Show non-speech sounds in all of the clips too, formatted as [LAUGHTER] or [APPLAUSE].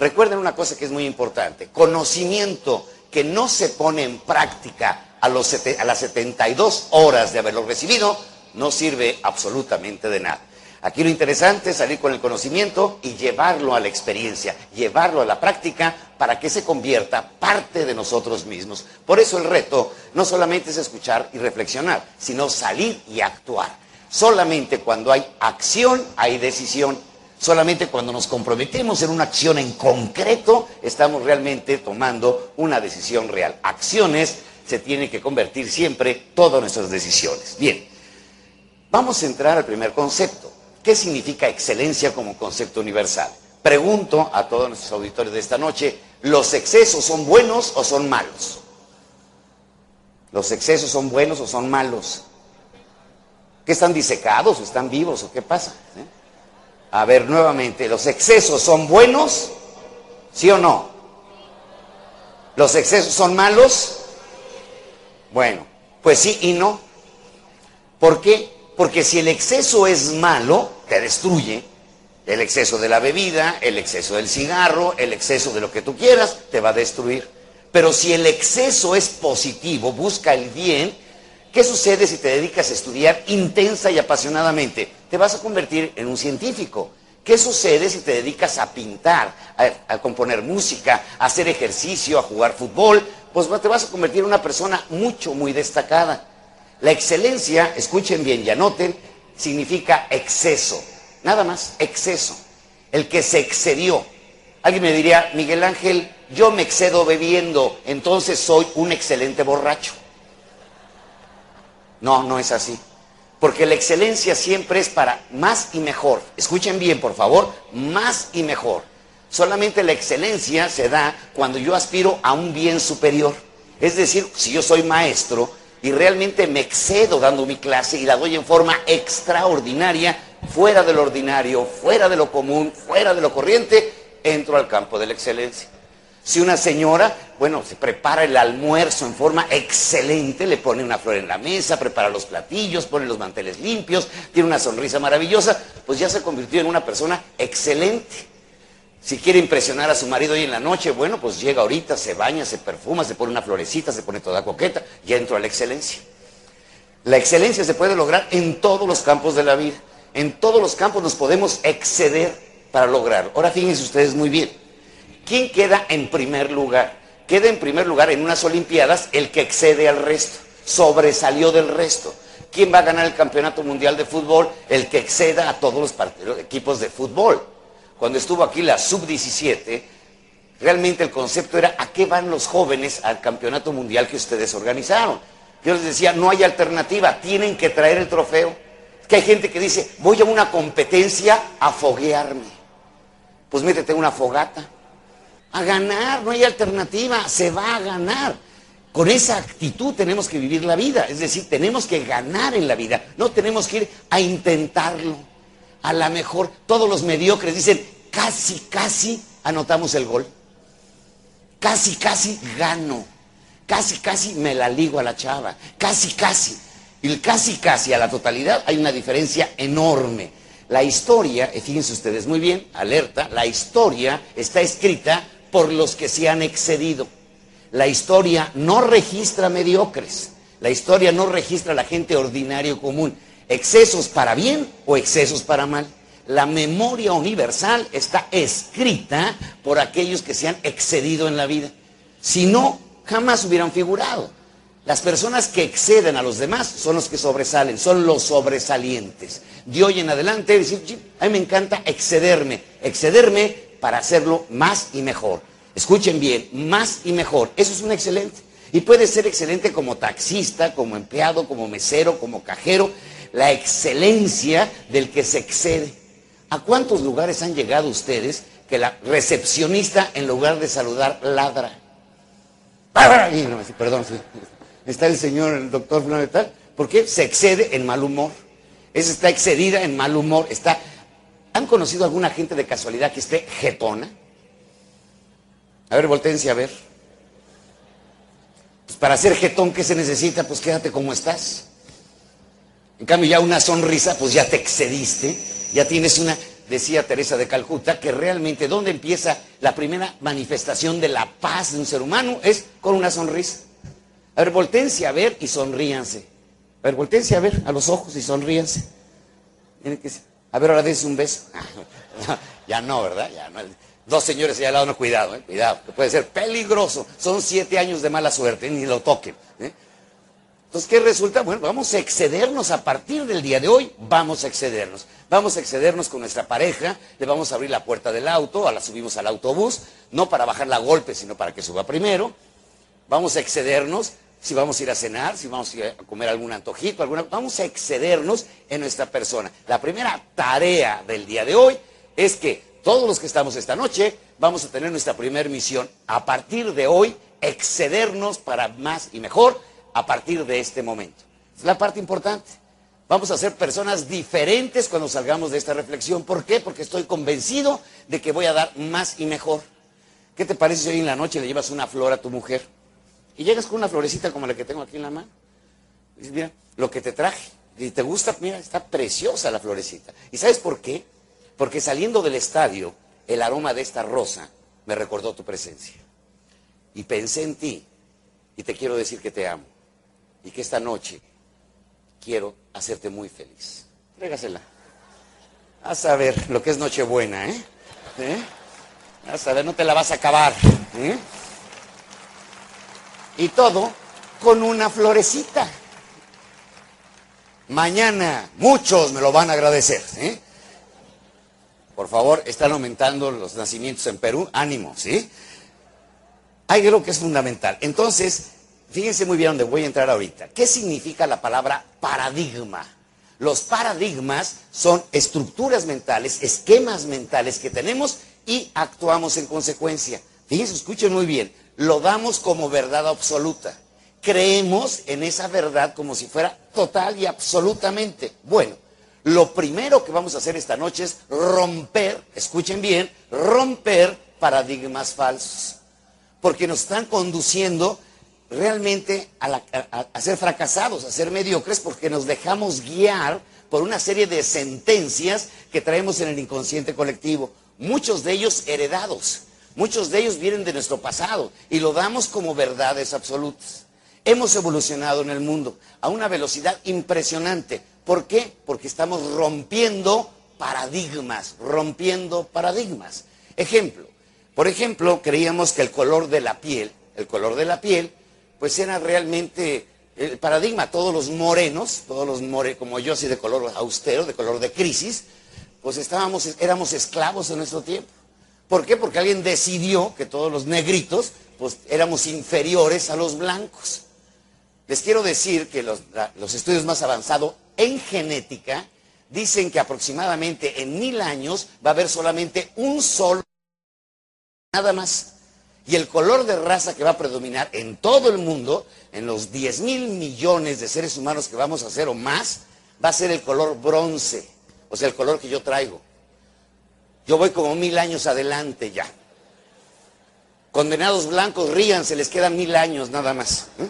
Recuerden una cosa que es muy importante. Conocimiento que no se pone en práctica a, las 72 horas de haberlo recibido, no sirve absolutamente de nada. Aquí lo interesante es salir con el conocimiento y llevarlo a la experiencia, llevarlo a la práctica para que se convierta parte de nosotros mismos. Por eso el reto no solamente es escuchar y reflexionar, sino salir y actuar. Solamente cuando hay acción hay decisión. Solamente cuando nos comprometemos en una acción en concreto estamos realmente tomando una decisión real. Acciones se tienen que convertir siempre todas nuestras decisiones. Bien, vamos a entrar al primer concepto. ¿Qué significa excelencia como concepto universal? Pregunto a todos nuestros auditores de esta noche, ¿los excesos son buenos o son malos? ¿Los excesos son buenos o son malos? ¿Qué están disecados o están vivos o qué pasa? ¿Eh? A ver, nuevamente, ¿los excesos son buenos? ¿Sí o no? ¿Los excesos son malos? Bueno, pues sí y no. ¿Por qué? Porque si el exceso es malo, te destruye. El exceso de la bebida, el exceso del cigarro, el exceso de lo que tú quieras, te va a destruir. Pero si el exceso es positivo, busca el bien, ¿qué sucede si te dedicas a estudiar intensa y apasionadamente? Te vas a convertir en un científico. ¿Qué sucede si te dedicas a pintar, a, componer música, a hacer ejercicio, a jugar fútbol? Pues te vas a convertir en una persona mucho, muy destacada. La excelencia, escuchen bien y anoten, significa exceso. Nada más, exceso. El que se excedió. Alguien me diría, Miguel Ángel, yo me excedo bebiendo, entonces soy un excelente borracho. No, no es así. Porque la excelencia siempre es para más y mejor. Escuchen bien, por favor, más y mejor. Solamente la excelencia se da cuando yo aspiro a un bien superior. Es decir, si yo soy maestro y realmente me excedo dando mi clase y la doy en forma extraordinaria, fuera de lo ordinario, fuera de lo común, fuera de lo corriente, entro al campo de la excelencia. Si una señora, bueno, se prepara el almuerzo en forma excelente, le pone una flor en la mesa, prepara los platillos, pone los manteles limpios, tiene una sonrisa maravillosa, pues ya se convirtió en una persona excelente. Si quiere impresionar a su marido hoy en la noche, bueno, pues llega ahorita, se baña, se perfuma, se pone una florecita, se pone toda coqueta, ya entró a la excelencia. La excelencia se puede lograr en todos los campos de la vida. En todos los campos nos podemos exceder para lograrlo. Ahora fíjense ustedes muy bien. ¿Quién queda en primer lugar? Queda en primer lugar en unas Olimpiadas el que excede al resto, sobresalió del resto. ¿Quién va a ganar el campeonato mundial de fútbol? El que exceda a todos los partidos, equipos de fútbol. Cuando estuvo aquí la sub-17, realmente el concepto era ¿a qué van los jóvenes al campeonato mundial que ustedes organizaron? Yo les decía, no hay alternativa, tienen que traer el trofeo. Que hay gente que dice, voy a una competencia a foguearme. Pues métete una fogata a ganar, no hay alternativa, se va a ganar. Con esa actitud tenemos que vivir la vida, es decir, tenemos que ganar en la vida, no tenemos que ir a intentarlo. A lo mejor todos los mediocres dicen, casi, casi anotamos el gol, casi, casi gano, casi, casi me la ligo a la chava, casi, casi. Y casi, casi a la totalidad hay una diferencia enorme. La historia, y fíjense ustedes muy bien, alerta, la historia está escrita por los que se han excedido. La historia no registra mediocres. La historia no registra la gente ordinario común. Excesos para bien o excesos para mal. La memoria universal está escrita por aquellos que se han excedido en la vida. Si no, jamás hubieran figurado. Las personas que exceden a los demás son los que sobresalen, son los sobresalientes. De hoy en adelante, decir, a mí me encanta excederme, excederme para hacerlo más y mejor. Escuchen bien, más y mejor. Eso es un excelente. Y puede ser excelente como taxista, como empleado, como mesero, como cajero. La excelencia del que se excede. ¿A cuántos lugares han llegado ustedes que la recepcionista, en lugar de saludar, ladra? Perdón, está el señor, el doctor tal, porque se excede en mal humor. Esa está excedida en mal humor. Está... ¿Han conocido alguna gente de casualidad que esté jetona? A ver, voltense a ver. Pues para ser jetón, ¿qué se necesita? Pues quédate como estás. En cambio, ya una sonrisa, pues ya te excediste, ya tienes una... decía Teresa de Calcuta que realmente donde empieza la primera manifestación de la paz de un ser humano es con una sonrisa. A ver, voltense a ver y sonríanse. A ver, voltense a ver a los ojos y sonríanse. A ver, ahora dense un beso. [LAUGHS] ya no, ¿verdad? Dos señores allá al lado, no, cuidado, eh, cuidado, que puede ser peligroso. Son siete años de mala suerte, ni lo toquen. ¿eh? Entonces, ¿qué resulta? Bueno, vamos a excedernos a partir del día de hoy, vamos a excedernos. Vamos a excedernos con nuestra pareja, le vamos a abrir la puerta del auto, a la subimos al autobús, no para bajarla a golpe, sino para que suba primero. Vamos a excedernos, si vamos a ir a cenar, si vamos a ir a comer algún antojito, alguna, vamos a excedernos en nuestra persona. La primera tarea del día de hoy es que todos los que estamos esta noche vamos a tener nuestra primera misión. A partir de hoy, excedernos para más y mejor a partir de este momento. Es la parte importante. Vamos a ser personas diferentes cuando salgamos de esta reflexión. ¿Por qué? Porque estoy convencido de que voy a dar más y mejor. ¿Qué te parece si hoy en la noche le llevas una flor a tu mujer? Y llegas con una florecita como la que tengo aquí en la mano. Dices, mira, lo que te traje. Y te gusta, mira, está preciosa la florecita. ¿Y sabes por qué? Porque saliendo del estadio, el aroma de esta rosa me recordó tu presencia. Y pensé en ti y te quiero decir que te amo y que esta noche quiero hacerte muy feliz. Trégasela. A saber lo que es Nochebuena, ¿eh? ¿eh? A saber, no te la vas a acabar. ¿eh? Y todo con una florecita. Mañana muchos me lo van a agradecer. Por favor, están aumentando los nacimientos en Perú. Ánimo, ¿sí? Hay algo que es fundamental. Entonces, Fíjense muy bien dónde voy a entrar ahorita. ¿Qué significa la palabra paradigma? Los paradigmas son estructuras mentales, esquemas mentales que tenemos y actuamos en consecuencia. Fíjense, escuchen muy bien. Lo damos como verdad absoluta. Creemos en esa verdad como si fuera total y absolutamente. Bueno, lo primero que vamos a hacer esta noche es romper, escuchen bien, romper paradigmas falsos. Porque nos están conduciendo realmente a, ser fracasados, a ser mediocres, porque nos dejamos guiar por una serie de sentencias que traemos en el inconsciente colectivo, muchos de ellos heredados, muchos de ellos vienen de nuestro pasado y lo damos como verdades absolutas. Hemos evolucionado en el mundo a una velocidad impresionante. ¿Por qué? Porque estamos rompiendo paradigmas, rompiendo paradigmas. Ejemplo, por ejemplo, creíamos que el color de la piel, el color de la piel pues era realmente el paradigma. Todos los morenos, todos los morenos, como yo así de color austero, de color de crisis, pues estábamos, éramos esclavos en nuestro tiempo. ¿Por qué? Porque alguien decidió que todos los negritos, pues éramos inferiores a los blancos. Les quiero decir que los, estudios más avanzados en genética dicen que aproximadamente en mil años va a haber solamente un solo, nada más. Y el color de raza que va a predominar en todo el mundo, en los 10 mil millones de seres humanos que vamos a hacer o más, va a ser el color bronce, o sea, el color que yo traigo. Yo voy como mil años adelante ya. Condenados blancos, ríanse, les quedan mil años nada más. ¿eh?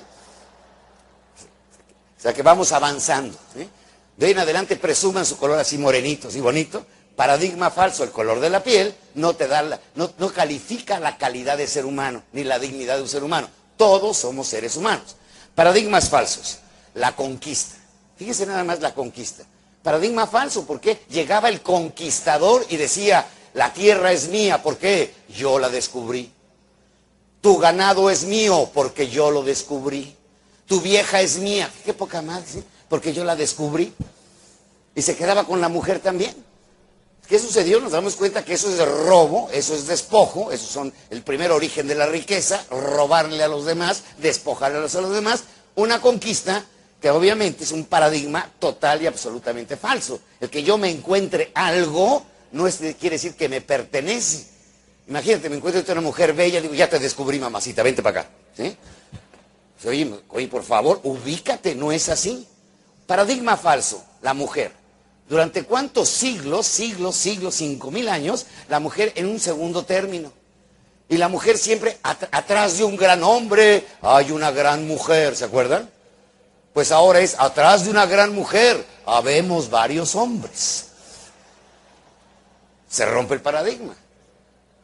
O sea que vamos avanzando. ¿eh? De ahí en adelante presuman su color así morenito, así bonito, Paradigma falso, el color de la piel no te da no, no califica la calidad de ser humano, ni la dignidad de un ser humano. Todos somos seres humanos. Paradigmas falsos, la conquista. Fíjese nada más la conquista. Paradigma falso, porque llegaba el conquistador y decía, la tierra es mía, ¿por qué? Yo la descubrí. Tu ganado es mío, porque yo lo descubrí. Tu vieja es mía, qué poca madre, ¿sí? porque yo la descubrí. Y se quedaba con la mujer también. ¿Qué sucedió? Nos damos cuenta que eso es robo, eso es despojo, eso son el primer origen de la riqueza, robarle a los demás, despojarle a los, demás, una conquista que obviamente es un paradigma total y absolutamente falso. El que yo me encuentre algo no es, quiere decir que me pertenece. Imagínate, me encuentro una mujer bella, digo, ya te descubrí, mamacita, vente para acá. ¿Sí? Oye, oye, por favor, ubícate, no es así. Paradigma falso, la mujer. ¿Durante cuántos siglos, siglos, siglos, cinco mil años, la mujer en un segundo término? Y la mujer siempre atrás de un gran hombre hay una gran mujer, ¿se acuerdan? Pues ahora es atrás de una gran mujer habemos varios hombres. Se rompe el paradigma.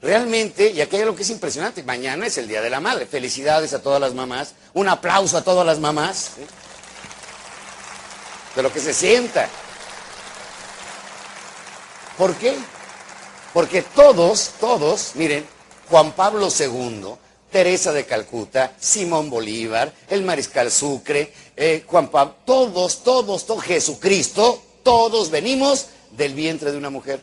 Realmente, y aquí hay algo que es impresionante, mañana es el Día de la Madre. Felicidades a todas las mamás. Un aplauso a todas las mamás. De lo que se sienta. ¿Por qué? Porque todos, todos, miren, Juan Pablo II, Teresa de Calcuta, Simón Bolívar, el Mariscal Sucre, eh, Juan Pablo, todos, todos, todos, Jesucristo, todos venimos del vientre de una mujer.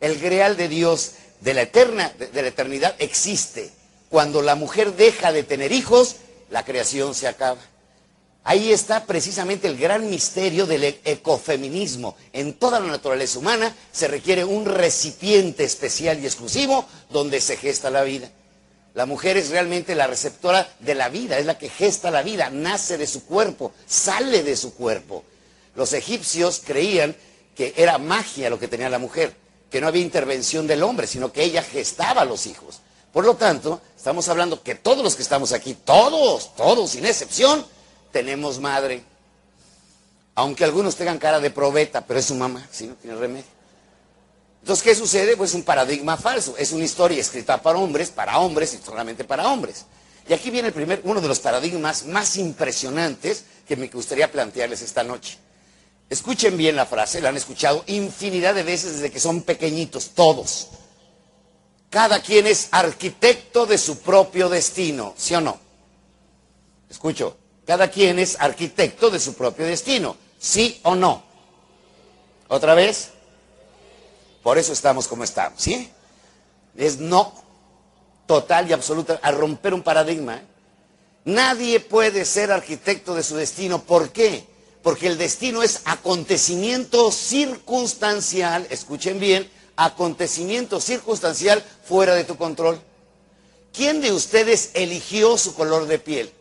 El greal de Dios de la eterna, de la eternidad existe. Cuando la mujer deja de tener hijos, la creación se acaba. Ahí está precisamente el gran misterio del e-, ecofeminismo. En toda la naturaleza humana se requiere un recipiente especial y exclusivo donde se gesta la vida. La mujer es realmente la receptora de la vida, es la que gesta la vida, nace de su cuerpo, sale de su cuerpo. Los egipcios creían que era magia lo que tenía la mujer, que no había intervención del hombre, sino que ella gestaba a los hijos. Por lo tanto, estamos hablando que todos los que estamos aquí, todos, todos, sin excepción, tenemos madre. Aunque algunos tengan cara de probeta, pero es su mamá, si no tiene remedio. Entonces, ¿qué sucede? Pues un paradigma falso. Es una historia escrita para hombres, para hombres y solamente para hombres. Y aquí viene el primer, uno de los paradigmas más impresionantes que me gustaría plantearles esta noche. Escuchen bien la frase, la han escuchado infinidad de veces desde que son pequeñitos, todos. Cada quien es arquitecto de su propio destino, ¿sí o no? Escucho. Cada quien es arquitecto de su propio destino, ¿sí o no? ¿Otra vez? Por eso estamos como estamos, ¿sí? Es no, total y absoluta, a romper un paradigma. ¿eh? Nadie puede ser arquitecto de su destino. ¿Por qué? Porque el destino es acontecimiento circunstancial, escuchen bien, acontecimiento circunstancial fuera de tu control. ¿Quién de ustedes eligió su color de piel?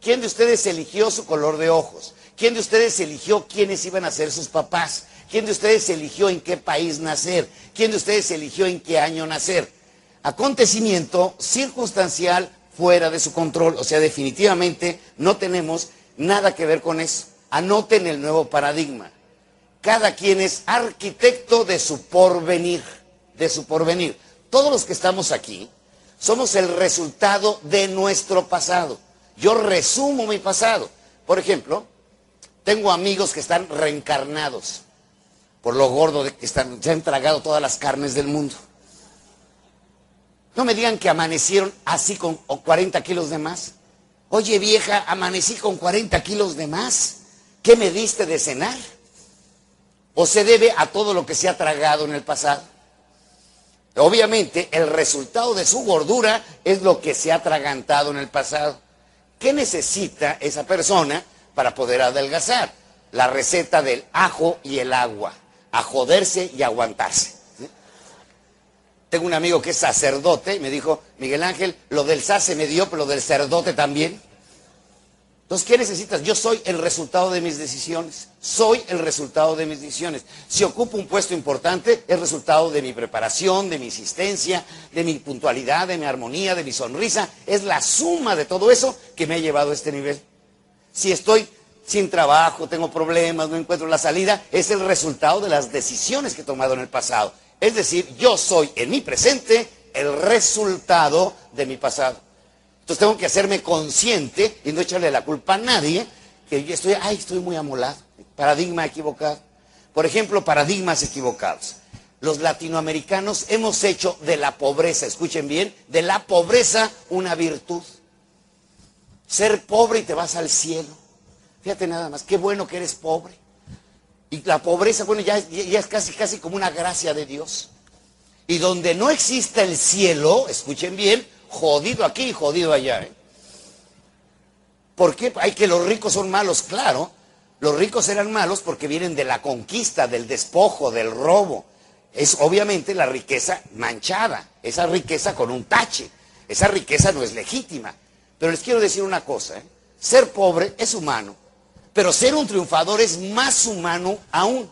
¿Quién de ustedes eligió su color de ojos? ¿Quién de ustedes eligió quiénes iban a ser sus papás? ¿Quién de ustedes eligió en qué país nacer? ¿Quién de ustedes eligió en qué año nacer? Acontecimiento circunstancial fuera de su control. O sea, definitivamente no tenemos nada que ver con eso. Anoten el nuevo paradigma. Cada quien es arquitecto de su porvenir, de su porvenir. Todos los que estamos aquí somos el resultado de nuestro pasado. Yo resumo mi pasado. Por ejemplo, tengo amigos que están reencarnados por lo gordo de que están, se han tragado todas las carnes del mundo. No me digan que amanecieron así con 40 kilos de más. Oye vieja, amanecí con 40 kilos de más. ¿Qué me diste de cenar? ¿O se debe a todo lo que se ha tragado en el pasado? Obviamente, el resultado de su gordura es lo que se ha atragantado en el pasado. ¿Qué necesita esa persona para poder adelgazar? La receta del ajo y el agua, a joderse y aguantarse. Tengo un amigo que es sacerdote y me dijo, Miguel Ángel, lo del sace me dio, pero lo del sacerdote también. Entonces, ¿qué necesitas? Yo soy el resultado de mis decisiones. Soy el resultado de mis decisiones. Si ocupo un puesto importante, es resultado de mi preparación, de mi insistencia, de mi puntualidad, de mi armonía, de mi sonrisa. Es la suma de todo eso que me ha llevado a este nivel. Si estoy sin trabajo, tengo problemas, no encuentro la salida, es el resultado de las decisiones que he tomado en el pasado. Es decir, yo soy en mi presente el resultado de mi pasado. Entonces tengo que hacerme consciente y no echarle la culpa a nadie que yo estoy, ay, estoy muy amolado. Paradigma equivocado. Por ejemplo, paradigmas equivocados. Los latinoamericanos hemos hecho de la pobreza, escuchen bien, de la pobreza una virtud. Ser pobre y te vas al cielo. Fíjate nada más, qué bueno que eres pobre. Y la pobreza, bueno, ya, es casi, casi como una gracia de Dios. Y donde no exista el cielo, escuchen bien, jodido aquí y jodido allá. ¿eh? ¿Por qué? Hay que los ricos son malos, claro. Los ricos eran malos porque vienen de la conquista, del despojo, del robo. Es obviamente la riqueza manchada, esa riqueza con un tache. Esa riqueza no es legítima. Pero les quiero decir una cosa, ¿eh? ser pobre es humano, pero ser un triunfador es más humano aún.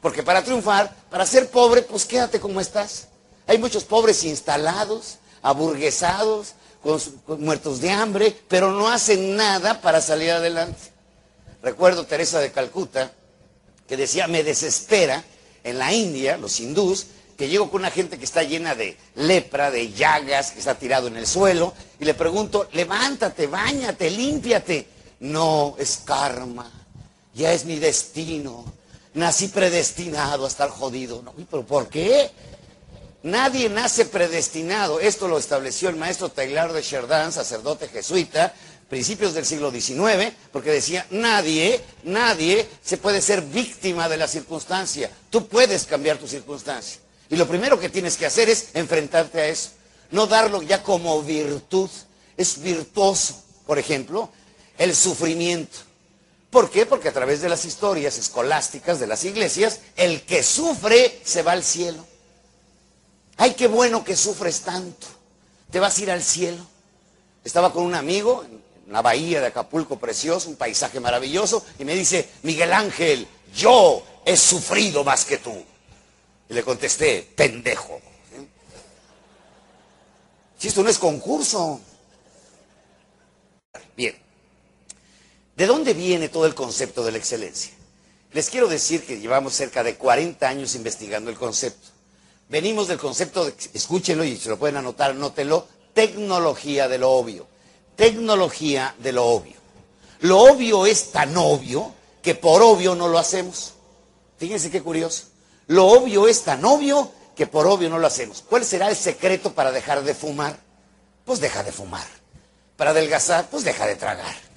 Porque para triunfar, para ser pobre, pues quédate como estás. Hay muchos pobres instalados, aburguesados, muertos de hambre, pero no hacen nada para salir adelante. Recuerdo Teresa de Calcuta que decía, me desespera en la India, los hindús, que llego con una gente que está llena de lepra, de llagas, que está tirado en el suelo, y le pregunto, levántate, bañate, límpiate. No, es karma, ya es mi destino, nací predestinado a estar jodido. No, pero ¿por qué? Nadie nace predestinado. Esto lo estableció el maestro Taylor de Chardin, sacerdote jesuita, principios del siglo XIX, porque decía, nadie, nadie se puede ser víctima de la circunstancia. Tú puedes cambiar tu circunstancia. Y lo primero que tienes que hacer es enfrentarte a eso. No darlo ya como virtud. Es virtuoso, por ejemplo, el sufrimiento. ¿Por qué? Porque a través de las historias escolásticas de las iglesias, el que sufre se va al cielo. Ay, qué bueno que sufres tanto. Te vas a ir al cielo. Estaba con un amigo en una bahía de Acapulco precioso, un paisaje maravilloso, y me dice, Miguel Ángel, yo he sufrido más que tú. Y le contesté, pendejo. Si esto no es concurso. Bien. ¿De dónde viene todo el concepto de la excelencia? Les quiero decir que llevamos cerca de 40 años investigando el concepto. Venimos del concepto, de, escúchenlo y se lo pueden anotar, anótenlo, tecnología de lo obvio. Tecnología de lo obvio. Lo obvio es tan obvio que por obvio no lo hacemos. Fíjense qué curioso. Lo obvio es tan obvio que por obvio no lo hacemos. ¿Cuál será el secreto para dejar de fumar? Pues deja de fumar. Para adelgazar, pues deja de tragar.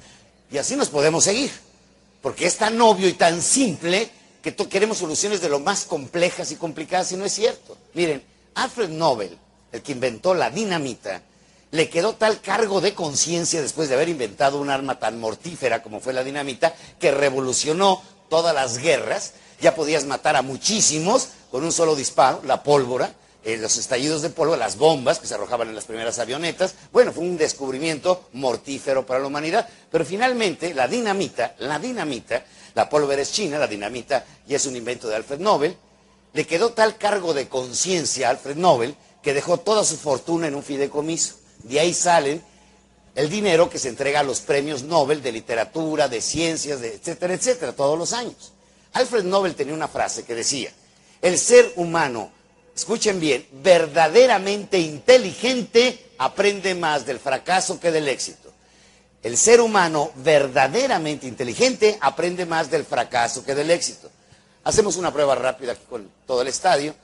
Y así nos podemos seguir. Porque es tan obvio y tan simple que queremos soluciones de lo más complejas y complicadas y no es cierto. Miren, Alfred Nobel, el que inventó la dinamita, le quedó tal cargo de conciencia después de haber inventado un arma tan mortífera como fue la dinamita, que revolucionó todas las guerras. Ya podías matar a muchísimos con un solo disparo, la pólvora, eh, los estallidos de polvo, las bombas que se arrojaban en las primeras avionetas. Bueno, fue un descubrimiento mortífero para la humanidad. Pero finalmente, la dinamita, la dinamita, la pólvora es china, la dinamita ya es un invento de Alfred Nobel, le quedó tal cargo de conciencia a Alfred Nobel que dejó toda su fortuna en un fideicomiso. De ahí salen el dinero que se entrega a los premios Nobel de literatura, de ciencias, de etcétera, etcétera, todos los años. Alfred Nobel tenía una frase que decía, el ser humano, escuchen bien, verdaderamente inteligente aprende más del fracaso que del éxito. El ser humano verdaderamente inteligente aprende más del fracaso que del éxito. Hacemos una prueba rápida aquí con todo el estadio.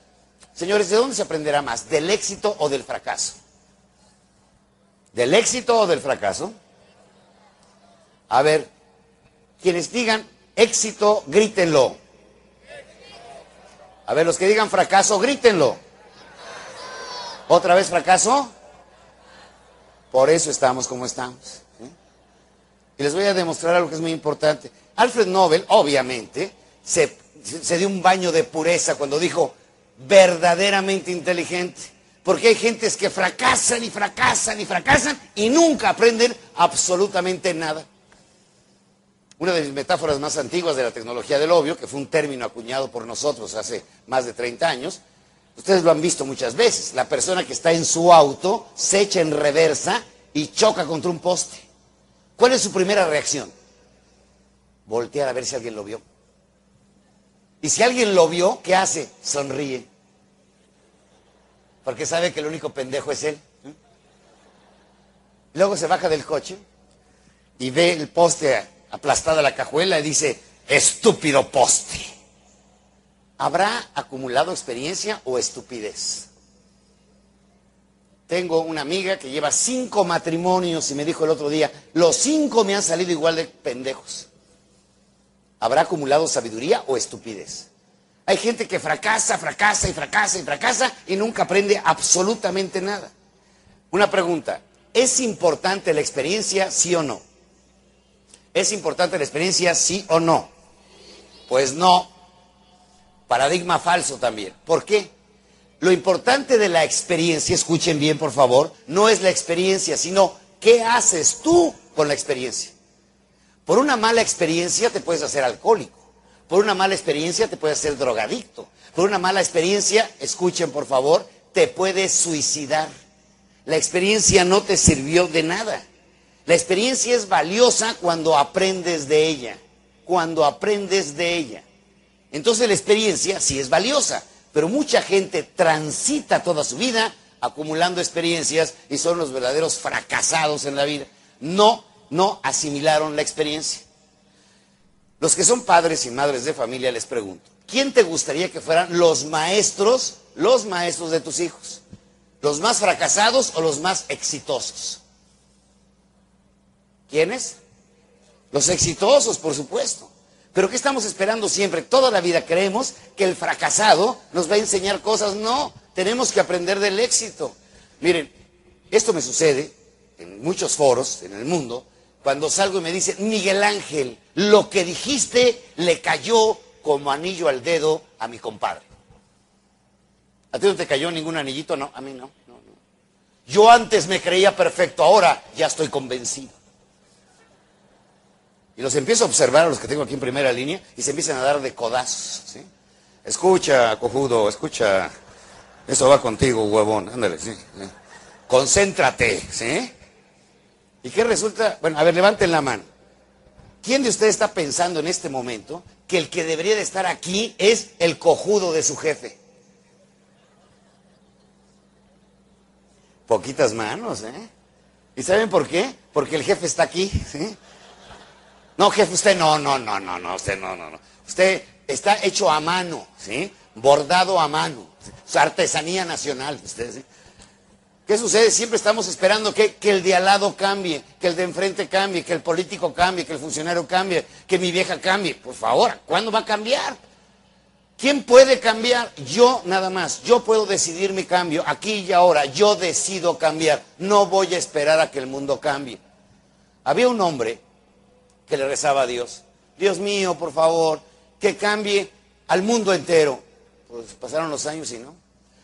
Señores, ¿de dónde se aprenderá más? ¿Del éxito o del fracaso? ¿Del éxito o del fracaso? A ver, quienes digan éxito, grítenlo. A ver, los que digan fracaso, grítenlo. ¿Otra vez fracaso? Por eso estamos como estamos. Y les voy a demostrar algo que es muy importante. Alfred Nobel, obviamente, se, se dio un baño de pureza cuando dijo verdaderamente inteligente. Porque hay gentes que fracasan y fracasan y fracasan y nunca aprenden absolutamente nada. Una de mis metáforas más antiguas de la tecnología del obvio, que fue un término acuñado por nosotros hace más de 30 años, ustedes lo han visto muchas veces. La persona que está en su auto se echa en reversa y choca contra un poste. ¿Cuál es su primera reacción? Voltear a ver si alguien lo vio. Y si alguien lo vio, ¿qué hace? Sonríe. Porque sabe que el único pendejo es él. Luego se baja del coche y ve el poste aplastada la cajuela y dice, estúpido poste. ¿Habrá acumulado experiencia o estupidez? Tengo una amiga que lleva cinco matrimonios y me dijo el otro día, los cinco me han salido igual de pendejos. ¿Habrá acumulado sabiduría o estupidez? Hay gente que fracasa, fracasa y fracasa y fracasa y nunca aprende absolutamente nada. Una pregunta, ¿es importante la experiencia, sí o no? ¿Es importante la experiencia, sí o no? Pues no. Paradigma falso también. ¿Por qué? Lo importante de la experiencia, escuchen bien por favor, no es la experiencia, sino qué haces tú con la experiencia. Por una mala experiencia te puedes hacer alcohólico. Por una mala experiencia te puedes hacer drogadicto. Por una mala experiencia, escuchen por favor, te puedes suicidar. La experiencia no te sirvió de nada. La experiencia es valiosa cuando aprendes de ella. Cuando aprendes de ella. Entonces la experiencia sí es valiosa Pero mucha gente transita toda su vida acumulando experiencias y son los verdaderos fracasados en la vida. No, no asimilaron la experiencia. Los que son padres y madres de familia les pregunto, ¿quién te gustaría que fueran los maestros, los maestros de tus hijos? ¿Los más fracasados o los más exitosos? ¿Quiénes? Los exitosos, por supuesto. Pero ¿qué estamos esperando siempre? Toda la vida creemos que el fracasado nos va a enseñar cosas. No, tenemos que aprender del éxito. Miren, esto me sucede en muchos foros en el mundo, cuando salgo y me dicen, Miguel Ángel, lo que dijiste le cayó como anillo al dedo a mi compadre. ¿A ti no te cayó ningún anillito? No, a mí no. no, no. Yo antes me creía perfecto, ahora ya estoy convencido. Y los empiezo a observar a los que tengo aquí en primera línea y se empiezan a dar de codazos. ¿sí? Escucha, cojudo, escucha. Eso va contigo, huevón. Ándale, sí. Concéntrate, ¿sí? ¿Y qué resulta? Bueno, a ver, levanten la mano. ¿Quién de ustedes está pensando en este momento que el que debería de estar aquí es el cojudo de su jefe? Poquitas manos, ¿eh? ¿Y saben por qué? Porque el jefe está aquí, ¿sí? No, jefe, usted no, no, no, no, no, usted no, no, no. Usted está hecho a mano, ¿sí? Bordado a mano. Su artesanía nacional, ustedes, ¿sí? ¿Qué sucede? Siempre estamos esperando que, que, el de al lado cambie, que el de enfrente cambie, que el político cambie, que el funcionario cambie, que mi vieja cambie. Por favor, ¿cuándo va a cambiar? ¿Quién puede cambiar? Yo nada más. Yo puedo decidir mi cambio aquí y ahora. Yo decido cambiar. No voy a esperar a que el mundo cambie. Había un hombre que le rezaba a Dios. Dios mío, por favor, que cambie al mundo entero. Pues pasaron los años y no.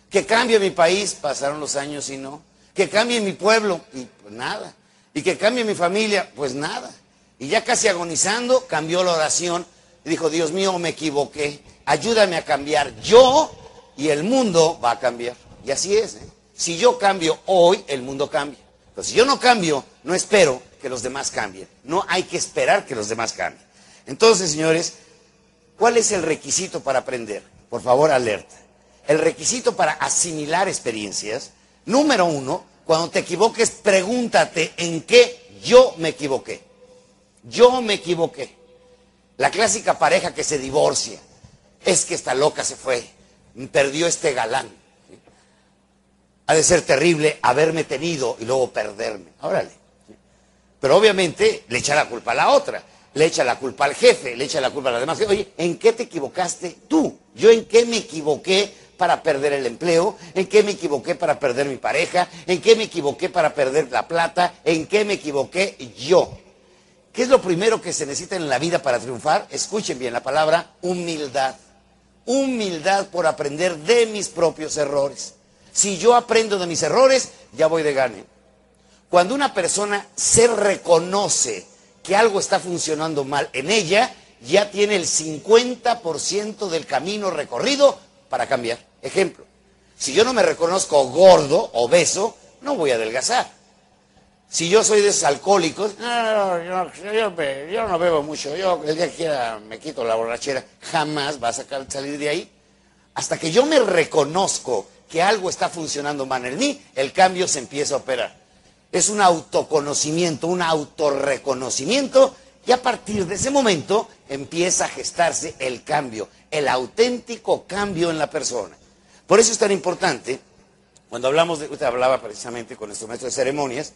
Que cambie mi país, pasaron los años y no. Que cambie mi pueblo, y pues nada. Y que cambie mi familia, pues nada. Y ya casi agonizando, cambió la oración y dijo, Dios mío, me equivoqué. Ayúdame a cambiar yo y el mundo va a cambiar. Y así es. ¿eh? Si yo cambio hoy, el mundo cambia. Pero si yo no cambio, no espero que los demás cambien. No hay que esperar que los demás cambien. Entonces, señores, ¿cuál es el requisito para aprender? Por favor, alerta. El requisito para asimilar experiencias, número uno, cuando te equivoques, pregúntate en qué yo me equivoqué. Yo me equivoqué. La clásica pareja que se divorcia. Es que esta loca se fue, perdió este galán. Ha de ser terrible haberme tenido y luego perderme. Órale. Pero obviamente le echa la culpa a la otra, le echa la culpa al jefe, le echa la culpa a las demás. Oye, ¿en qué te equivocaste tú? ¿Yo en qué me equivoqué para perder el empleo? ¿En qué me equivoqué para perder mi pareja? ¿En qué me equivoqué para perder la plata? ¿En qué me equivoqué yo? ¿Qué es lo primero que se necesita en la vida para triunfar? Escuchen bien la palabra humildad. Humildad por aprender de mis propios errores. Si yo aprendo de mis errores, ya voy de gane. Cuando una persona se reconoce que algo está funcionando mal en ella, ya tiene el 50% del camino recorrido para cambiar. Ejemplo, si yo no me reconozco gordo, obeso, no voy a adelgazar. Si yo soy de esos alcohólicos, no, yo, yo, yo, no bebo mucho, yo el día que quiera me quito la borrachera, jamás va a salir de ahí. Hasta que yo me reconozco que algo está funcionando mal en mí, el cambio se empieza a operar. Es un autoconocimiento, un autorreconocimiento, y a partir de ese momento empieza a gestarse el cambio, el auténtico cambio en la persona. Por eso es tan importante, cuando hablamos de, usted hablaba precisamente con nuestro maestro de ceremonias,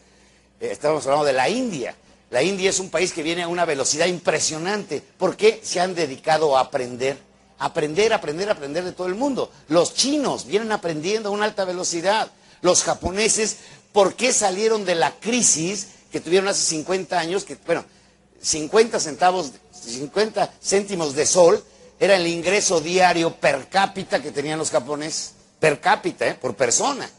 eh, estábamos hablando de la India. La India es un país que viene a una velocidad impresionante. ¿Por qué se han dedicado a aprender? Aprender, aprender, aprender de todo el mundo. Los chinos vienen aprendiendo a una alta velocidad. Los japoneses, ¿por qué salieron de la crisis que tuvieron hace 50 años? Que, bueno, 50 centavos, 50 céntimos de sol era el ingreso diario per cápita que tenían los japoneses. Per cápita, ¿eh? por persona.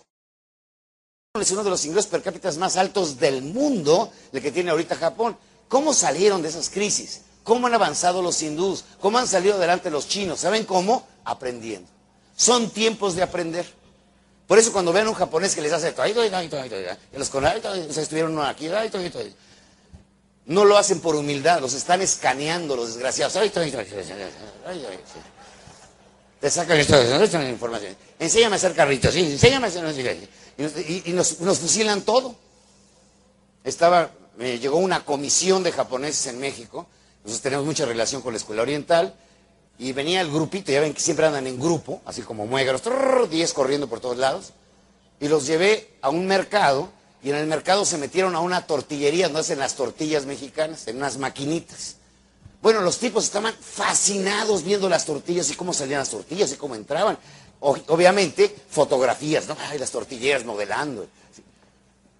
Es uno de los ingresos per cápita más altos del mundo, el que tiene ahorita Japón. ¿Cómo salieron de esas crisis? ¿Cómo han avanzado los hindús? ¿Cómo han salido adelante los chinos? ¿Saben cómo? Aprendiendo. Son tiempos de aprender. Por eso cuando ven a un japonés que les hace esto, y los se estuvieron aquí, no lo hacen por humildad, los están escaneando los desgraciados. te sacan esto, esta información. Enséñame a hacer carritos, sí, enséñame a hacer. Y, y- nos- nos fusilan todo. Estaba, me llegó una comisión de japoneses en México, nosotros tenemos mucha relación con la escuela oriental, y venía el grupito, ya ven que siempre andan en grupo, así como trrr, 10 corriendo por todos lados, y los llevé a un mercado, y en el mercado se metieron a una tortillería donde hacen las tortillas mexicanas, en unas maquinitas. Bueno, los tipos estaban fascinados viendo las tortillas y cómo salían las tortillas y cómo entraban. Obviamente, fotografías, ¿no? Ay, las tortilleras modelando.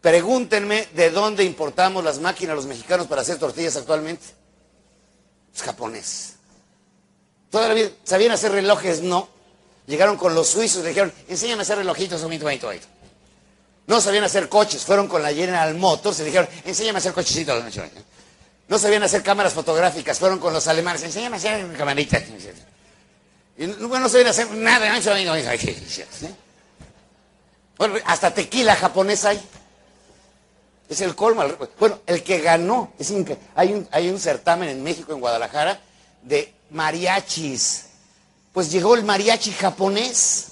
Pregúntenme de dónde importamos las máquinas los mexicanos para hacer tortillas actualmente. Los japoneses. Todavía sabían hacer relojes, no. Llegaron con los suizos dijeron, enséñame a hacer relojitos, bonito. No sabían hacer coches, fueron con la General Motors le dijeron, enséñame a hacer cochecitos. bonito, bonito". No sabían hacer cámaras fotográficas, fueron con los alemanes, enséñame a hacer camaritas. Y no, bueno, no sabían hacer nada. bonito, bonito, bonito". ¿Sí? Bueno, hasta tequila japonés hay. Es el colmo. Bueno, el que ganó, es hay, un, hay un certamen en México, en Guadalajara, de mariachis. Pues llegó el mariachi japonés.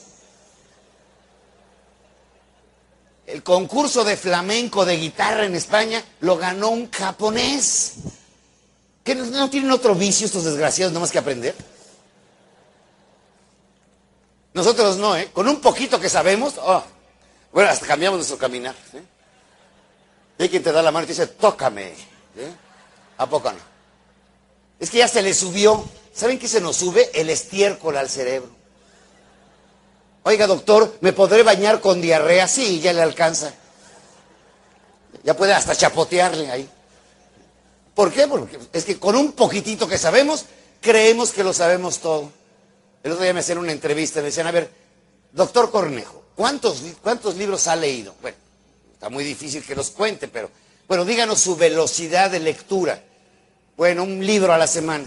El concurso de flamenco de guitarra en España lo ganó un japonés. ¿Que no, tienen otro vicio estos desgraciados nomás que aprender? Nosotros no, ¿eh? Con un poquito que sabemos, oh, bueno, hasta cambiamos nuestro caminar. Y hay quien te da la mano y te dice, tócame. ¿sí? ¿A poco no? Es que ya se le subió. ¿Saben qué se nos sube? El estiércol al cerebro. Oiga, doctor, ¿me podré bañar con diarrea? Sí, ya le alcanza. Ya puede hasta chapotearle ahí. ¿Por qué? Porque es que con un poquitito que sabemos, creemos que lo sabemos todo. El otro día me hacían una entrevista y me decían, a ver, doctor Cornejo, ¿cuántos, ¿cuántos libros ha leído? Bueno, está muy difícil que los cuente, pero bueno, díganos su velocidad de lectura. Bueno, un libro a la semana.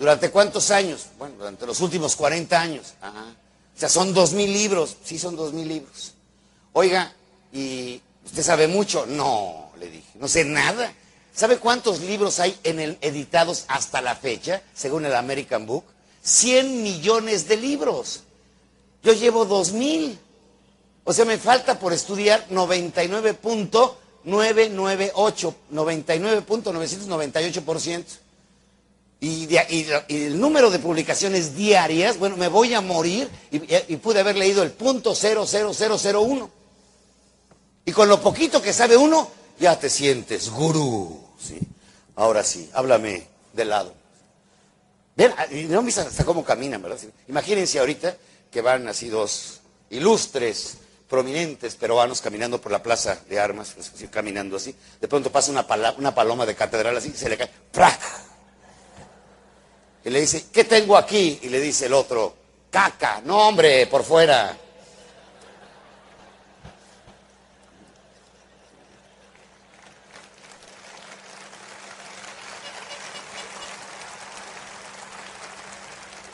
¿Durante cuántos años? Bueno, durante los últimos 40 años. Ajá. O sea, son dos mil libros. Sí, son dos mil libros. Oiga, ¿y usted sabe mucho? No, le dije, no sé nada. ¿Sabe cuántos libros hay en el, editados hasta la fecha, según el American Book? 100 millones de libros. Yo llevo dos mil. O sea, me falta por estudiar 99.998, 99.998%. Y, de- y- y el número de publicaciones diarias, bueno, me voy a morir y, y pude haber leído el punto 00001. Y con lo poquito que sabe uno, ya te sientes gurú. ¿sí? Ahora sí, háblame de lado. Ven, ah, y no viste hasta cómo caminan, ¿verdad? Imagínense ahorita que van así dos ilustres, prominentes peruanos caminando por la plaza de armas, caminando así. De pronto pasa una, pala- una paloma de catedral así, se le cae, ¡prac! Y le dice, ¿qué tengo aquí? Y le dice el otro, caca, no hombre, por fuera.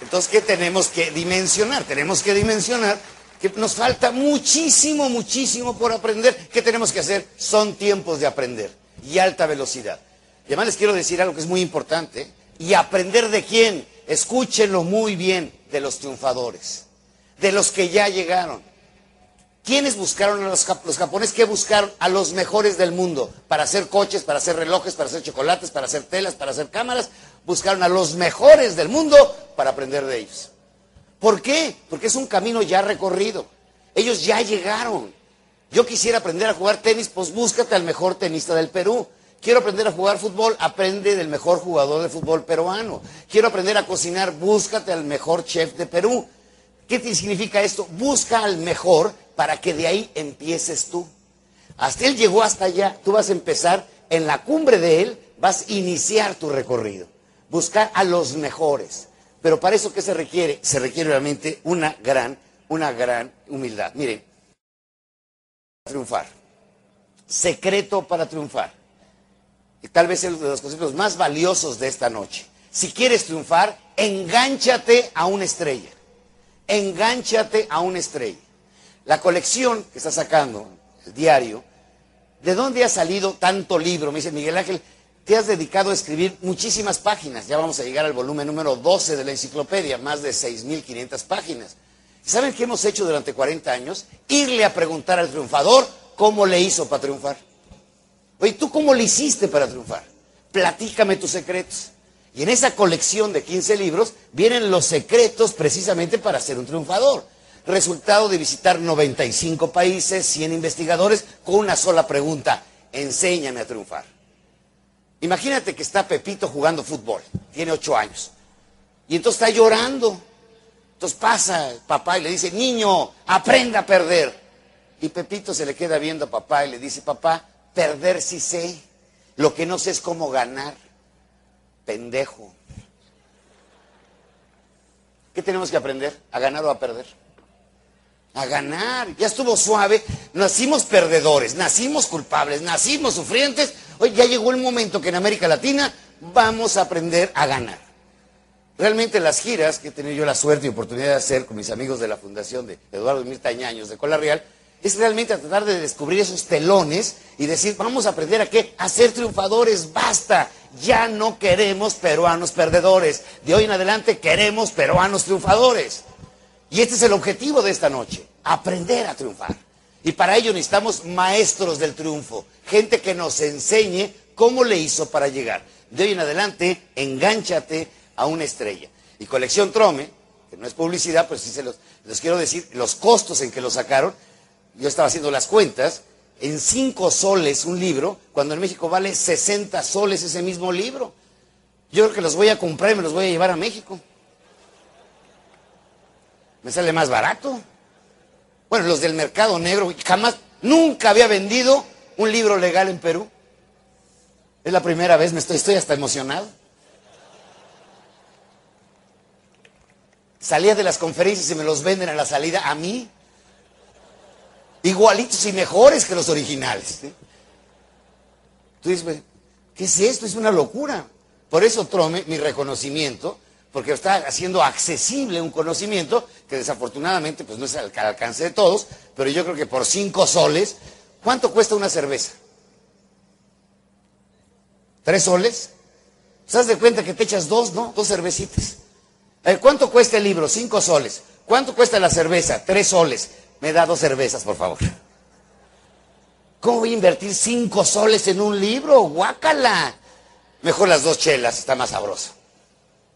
Entonces, ¿qué tenemos que dimensionar? Tenemos que dimensionar que nos falta muchísimo, muchísimo por aprender. ¿Qué tenemos que hacer? Son tiempos de aprender y alta velocidad. Y además les quiero decir algo que es muy importante. ¿Y aprender de quién? Escúchenlo muy bien, de los triunfadores, de los que ya llegaron. ¿Quiénes buscaron a los, los japoneses? ¿Qué buscaron? A los mejores del mundo. Para hacer coches, para hacer relojes, para hacer chocolates, para hacer telas, para hacer cámaras. Buscaron a los mejores del mundo para aprender de ellos. ¿Por qué? Porque es un camino ya recorrido. Ellos ya llegaron. Yo quisiera aprender a jugar tenis, pues búscate al mejor tenista del Perú. Quiero aprender a jugar fútbol, aprende del mejor jugador de fútbol peruano. Quiero aprender a cocinar, búscate al mejor chef de Perú. ¿Qué significa esto? Busca al mejor para que de ahí empieces tú. Hasta él llegó hasta allá, tú vas a empezar en la cumbre de él, vas a iniciar tu recorrido. Buscar a los mejores. Pero para eso, ¿qué se requiere? Se requiere realmente una gran, una gran humildad. Miren, triunfar. Secreto para triunfar. Tal vez es de los conceptos más valiosos de esta noche. Si quieres triunfar, engánchate a una estrella. Engánchate a una estrella. La colección que está sacando, el diario, ¿de dónde ha salido tanto libro? Me dice Miguel Ángel, te has dedicado a escribir muchísimas páginas. Ya vamos a llegar al volumen número 12 de la enciclopedia, más de 6.500 páginas. ¿Saben qué hemos hecho durante 40 años? Irle a preguntar al triunfador cómo le hizo para triunfar. Oye, ¿tú cómo le hiciste para triunfar? Platícame tus secretos. Y en esa colección de 15 libros vienen los secretos precisamente para ser un triunfador. Resultado de visitar 95 países, 100 investigadores, con una sola pregunta, enséñame a triunfar. Imagínate que está Pepito jugando fútbol, tiene 8 años, y entonces está llorando. Entonces pasa papá y le dice, niño, aprenda a perder. Y Pepito se le queda viendo a papá y le dice, papá, perder sí sé, lo que no sé es cómo ganar. Pendejo. ¿Qué tenemos que aprender? ¿A ganar o a perder? A ganar. Ya estuvo suave. Nacimos perdedores, nacimos culpables, nacimos sufrientes. Hoy ya llegó el momento que en América Latina vamos a aprender a ganar. Realmente las giras que he tenido yo la suerte y oportunidad de hacer con mis amigos de la Fundación de Eduardo Mirta Añaños de Cola Real, es realmente a tratar de descubrir esos telones y decir, vamos a aprender a qué, a ser triunfadores, basta, ya no queremos peruanos perdedores, de hoy en adelante queremos peruanos triunfadores. Y este es el objetivo de esta noche, aprender a triunfar. Y para ello necesitamos maestros del triunfo, gente que nos enseñe cómo le hizo para llegar. De hoy en adelante, engánchate a una estrella. Y Colección Trome, que no es publicidad, pues sí se los, quiero decir, los costos en que lo sacaron, yo estaba haciendo las cuentas, en 5 soles un libro, cuando en México vale 60 soles ese mismo libro. Yo creo que los voy a comprar y me los voy a llevar a México. Me sale más barato. Bueno, los del mercado negro, jamás, nunca había vendido un libro legal en Perú. Es la primera vez, me estoy, estoy hasta emocionado. Salía de las conferencias y me los venden a la salida a mí. Igualitos y mejores que los originales. Tú dices, ¿qué es esto? Es una locura. Por eso Trome, mi reconocimiento, porque está haciendo accesible un conocimiento que desafortunadamente pues no es al alcance de todos, pero yo creo que por cinco soles, ¿cuánto cuesta una cerveza? ¿Tres soles? ¿Se das de cuenta que te echas dos, no? Dos cervecitas. ¿Cuánto cuesta el libro? Cinco soles. ¿Cuánto cuesta la cerveza? Tres soles. Me da dos cervezas, por favor. ¿Cómo voy a invertir cinco soles en un libro? Guácala. Mejor las dos chelas, está más sabroso.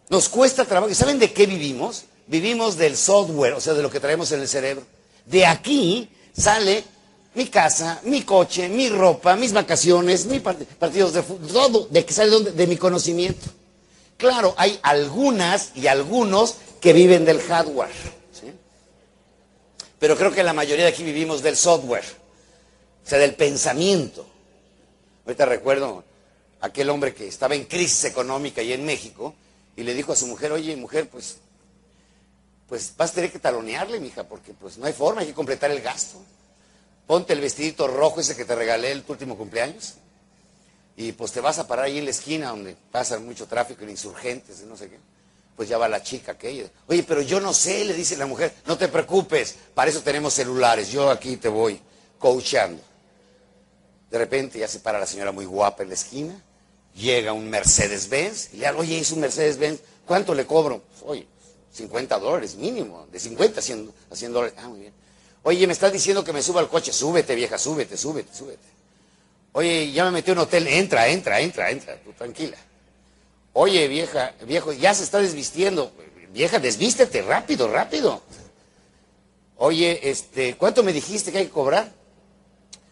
Nos cuesta trabajo. ¿Y saben de qué vivimos? Vivimos del software, o sea, de lo que traemos en el cerebro. De aquí sale mi casa, mi coche, mi ropa, mis vacaciones, mis partidos de fútbol, todo de que sale de mi conocimiento. Claro, hay algunas y algunos que viven del hardware. Pero creo que la mayoría de aquí vivimos del software, o sea, del pensamiento. Ahorita recuerdo aquel hombre que estaba en crisis económica y en México y le dijo a su mujer, oye, mujer, pues, pues vas a tener que talonearle, mija, porque pues no hay forma, hay que completar el gasto. Ponte el vestidito rojo ese que te regalé el último cumpleaños y pues te vas a parar ahí en la esquina donde pasa mucho tráfico en insurgentes, no sé qué. Pues ya va la chica aquella. Oye, pero yo no sé, le dice la mujer, no te preocupes, para eso tenemos celulares, yo aquí te voy coachando. De repente ya se para la señora muy guapa en la esquina, llega un Mercedes-Benz y le digo, oye, es un Mercedes-Benz, ¿cuánto le cobro? Pues, oye, 50 dólares mínimo, de 50 a 100, a 100 dólares. Ah, muy bien. Oye, me estás diciendo que me suba al coche, súbete vieja, súbete, súbete, súbete. Oye, ya me metí en un hotel, entra, entra, entra, entra, tú tranquila. Oye, vieja, viejo, ya se está desvistiendo. Vieja, desvístete, rápido, rápido. Oye, este, ¿cuánto me dijiste que hay que cobrar?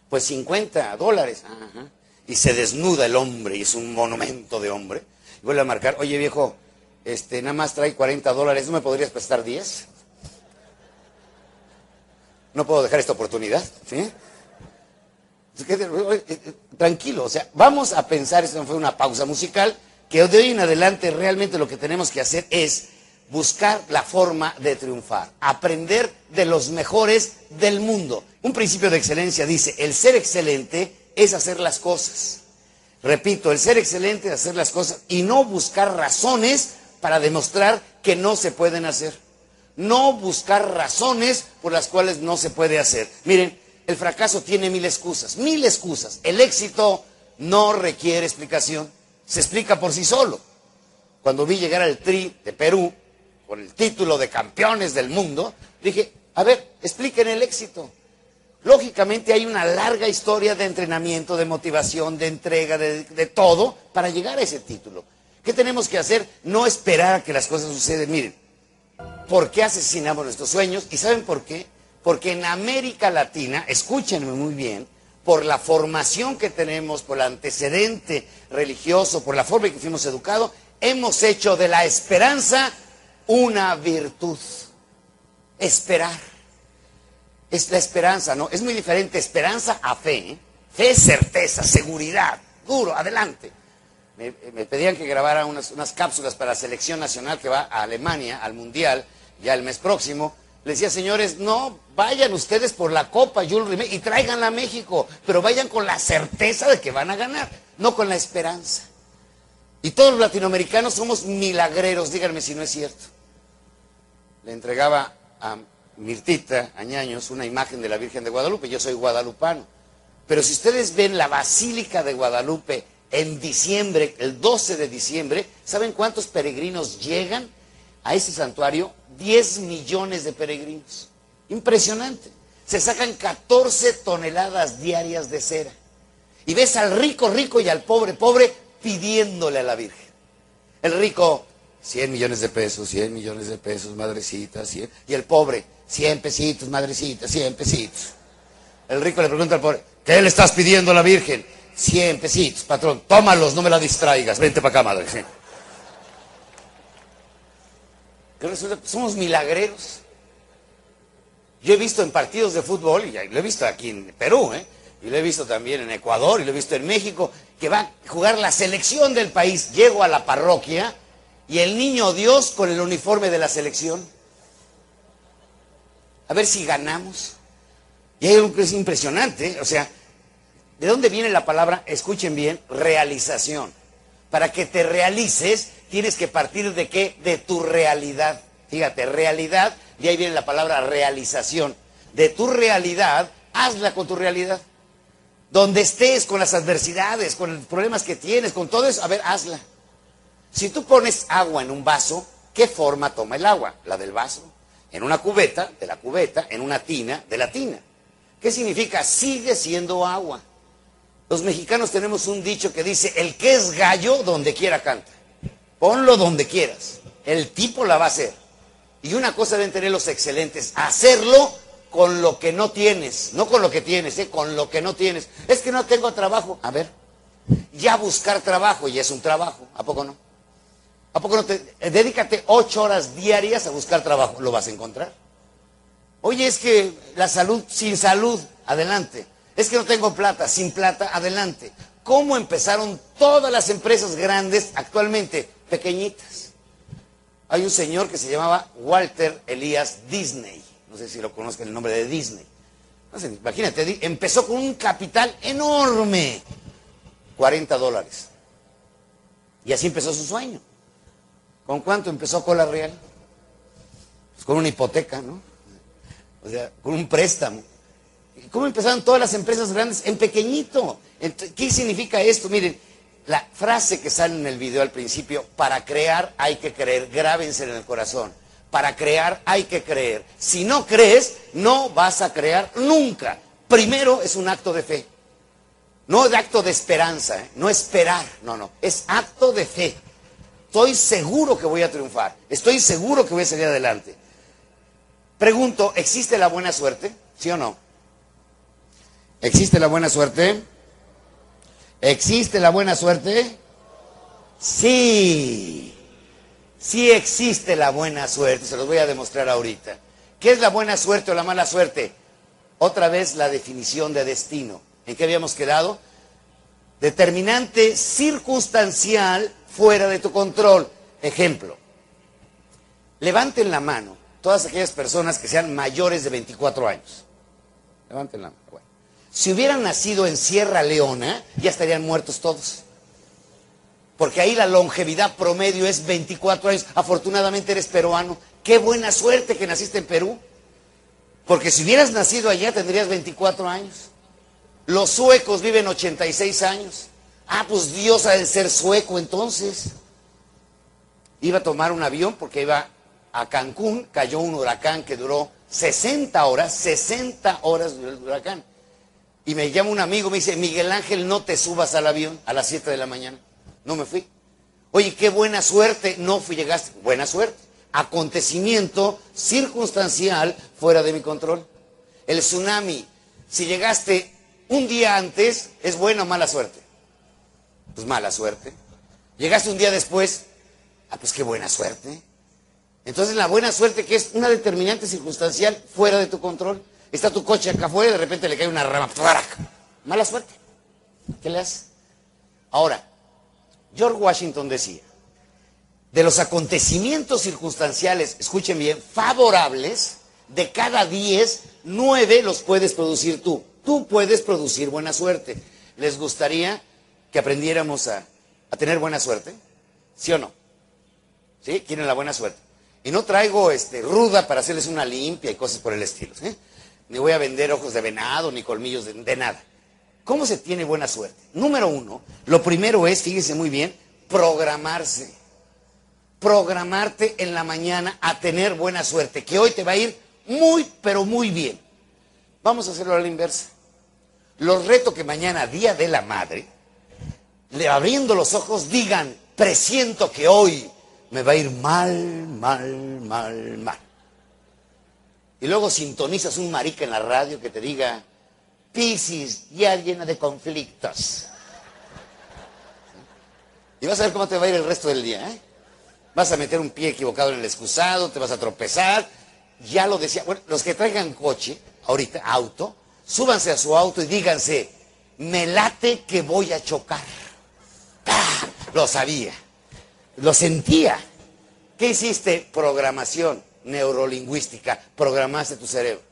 Pues 50 dólares. Ajá. Y se desnuda el hombre y es un monumento de hombre. Y vuelve a marcar, oye viejo, este, nada más trae 40 dólares, ¿no me podrías prestar 10? No puedo dejar esta oportunidad, ¿sí? Tranquilo, o sea, vamos a pensar, esto fue una pausa musical, que de hoy en adelante realmente lo que tenemos que hacer es buscar la forma de triunfar, aprender de los mejores del mundo. Un principio de excelencia dice, el ser excelente es hacer las cosas. Repito, el ser excelente es hacer las cosas y no buscar razones para demostrar que no se pueden hacer. No buscar razones por las cuales no se puede hacer. Miren, el fracaso tiene mil excusas, mil excusas. El éxito no requiere explicación. Se explica por sí solo. Cuando vi llegar al Tri de Perú, con el título de campeones del mundo, dije, a ver, expliquen el éxito. Lógicamente hay una larga historia de entrenamiento, de motivación, de entrega, de, de, todo para llegar a ese título. ¿Qué tenemos que hacer? No esperar a que las cosas sucedan. Miren, ¿por qué asesinamos nuestros sueños? ¿Y saben por qué? Porque en América Latina, escúchenme muy bien, por la formación que tenemos, por el antecedente religioso, por la forma en que fuimos educados, hemos hecho de la esperanza una virtud. Esperar. Es la esperanza, ¿no? Es muy diferente esperanza a fe. ¿eh? Fe es certeza, seguridad, duro, adelante. Me, pedían que grabara unas, cápsulas para la selección nacional que va a Alemania, al Mundial, ya el mes próximo. Le decía, señores, no vayan ustedes por la Copa Jules y tráiganla a México, pero vayan con la certeza de que van a ganar, no con la esperanza. Y todos los latinoamericanos somos milagreros, díganme si no es cierto. Le entregaba a Mirtita Añaños una imagen de la Virgen de Guadalupe, yo soy guadalupano. Pero si ustedes ven la Basílica de Guadalupe en diciembre, el 12 de diciembre, ¿saben cuántos peregrinos llegan a ese santuario? 10 millones de peregrinos. Impresionante. Se sacan 14 toneladas diarias de cera. Y ves al rico rico y al pobre pobre pidiéndole a la Virgen. El rico, 100 millones de pesos, 100 millones de pesos, madrecita, 100. Y el pobre, 100 pesitos, madrecita, 100 pesitos. El rico le pregunta al pobre, ¿qué le estás pidiendo a la Virgen? 100 pesitos, patrón, tómalos, no me la distraigas, vente para acá, madre. Somos milagreros. Yo he visto en partidos de fútbol, y lo he visto aquí en Perú, ¿eh? y lo he visto también en Ecuador, y lo he visto en México, que va a jugar la selección del país. Llego a la parroquia y el niño Dios con el uniforme de la selección. A ver si ganamos. Y hay algo que es impresionante, ¿eh? o sea, ¿de dónde viene la palabra, escuchen bien, realización? Para que te realices, tienes que partir de qué? De tu realidad. Fíjate, realidad, de ahí viene la palabra realización. De tu realidad, hazla con tu realidad. Donde estés, con las adversidades, con los problemas que tienes, con todo eso, a ver, hazla. Si tú pones agua en un vaso, ¿qué forma toma el agua? La del vaso. En una cubeta, de la cubeta, en una tina, de la tina. ¿Qué significa? Sigue siendo agua. Los mexicanos tenemos un dicho que dice, el que es gallo, donde quiera canta. Ponlo donde quieras. El tipo la va a hacer. Y una cosa deben tener los excelentes, hacerlo con lo que no tienes, no con lo que tienes, ¿eh? con lo que no tienes. Es que no tengo trabajo. A ver, ya buscar trabajo ya es un trabajo, ¿a poco no? ¿A poco no te... Eh, dedícate ocho horas diarias a buscar trabajo, lo vas a encontrar. Oye, es que la salud, sin salud, adelante. Es que no tengo plata, sin plata, adelante. ¿Cómo empezaron todas las empresas grandes actualmente? Pequeñitas. Hay un señor que se llamaba Walter Elías Disney. No sé si lo conozcan el nombre de Disney. No imagínate, empezó con un capital enorme. 40 dólares. Y así empezó su sueño. ¿Con cuánto empezó Cola Real? Pues con una hipoteca, ¿no? O sea, con un préstamo. ¿Cómo empezaron todas las empresas grandes? En pequeñito. ¿Qué significa esto? Miren, la frase que sale en el video al principio, para crear hay que creer, grábense en el corazón. Para crear hay que creer. Si no crees, no vas a crear nunca. Primero es un acto de fe. No de acto de esperanza, ¿eh? no esperar, no, no, es acto de fe. Estoy seguro que voy a triunfar, estoy seguro que voy a salir adelante. Pregunto, ¿existe la buena suerte? ¿Sí o no? ¿Existe la buena suerte? ¿Existe la buena suerte? Sí. Sí existe la buena suerte, se los voy a demostrar ahorita. ¿Qué es la buena suerte o la mala suerte? Otra vez la definición de destino. ¿En qué habíamos quedado? Determinante circunstancial fuera de tu control. Ejemplo, levanten la mano todas aquellas personas que sean mayores de 24 años. Levanten la mano. Si hubieran nacido en Sierra Leona, ya estarían muertos todos. Porque ahí la longevidad promedio es 24 años. Afortunadamente eres peruano. Qué buena suerte que naciste en Perú. Porque si hubieras nacido allá tendrías 24 años. Los suecos viven 86 años. Ah, pues Dios ha de ser sueco entonces. Iba a tomar un avión porque iba a Cancún, cayó un huracán que duró 60 horas, 60 horas duró el huracán. Y me llama un amigo, me dice, Miguel Ángel, no te subas al avión a las 7 de la mañana. No me fui. Oye, qué buena suerte, no fui, llegaste. Buena suerte. Acontecimiento circunstancial fuera de mi control. El tsunami, si llegaste un día antes, ¿es buena o mala suerte? Pues mala suerte. Llegaste un día después, ah, pues qué buena suerte. Entonces la buena suerte que es una determinante circunstancial fuera de tu control. Está tu coche acá afuera y de repente le cae una rama. Mala suerte. ¿Qué le haces? Ahora, George Washington decía, de los acontecimientos circunstanciales, escuchen bien, favorables, de cada 10, 9 los puedes producir tú. Tú puedes producir buena suerte. ¿Les gustaría que aprendiéramos a, a tener buena suerte? ¿Sí o no? ¿Sí? ¿Quieren la buena suerte? Y no traigo este, ruda para hacerles una limpia y cosas por el estilo. Ni voy a vender ojos de venado, ni colmillos de, nada. ¿Cómo se tiene buena suerte? Número uno, lo primero es, fíjense muy bien, programarse. Programarte en la mañana a tener buena suerte, que hoy te va a ir muy, pero muy bien. Vamos a hacerlo a la inversa. Los reto que mañana, Día de la Madre, le abriendo los ojos, digan, presiento que hoy me va a ir mal, mal, mal, mal. Y luego sintonizas un marica en la radio que te diga, Piscis, ya llena de conflictos. Y vas a ver cómo te va a ir el resto del día. ¿eh? Vas a meter un pie equivocado en el excusado, te vas a tropezar. Ya lo decía. Bueno, los que traigan coche, ahorita, auto, súbanse a su auto y díganse, me late que voy a chocar. ¡Ah! Lo sabía. Lo sentía. ¿Qué hiciste? Programación neurolingüística. Programaste tu cerebro.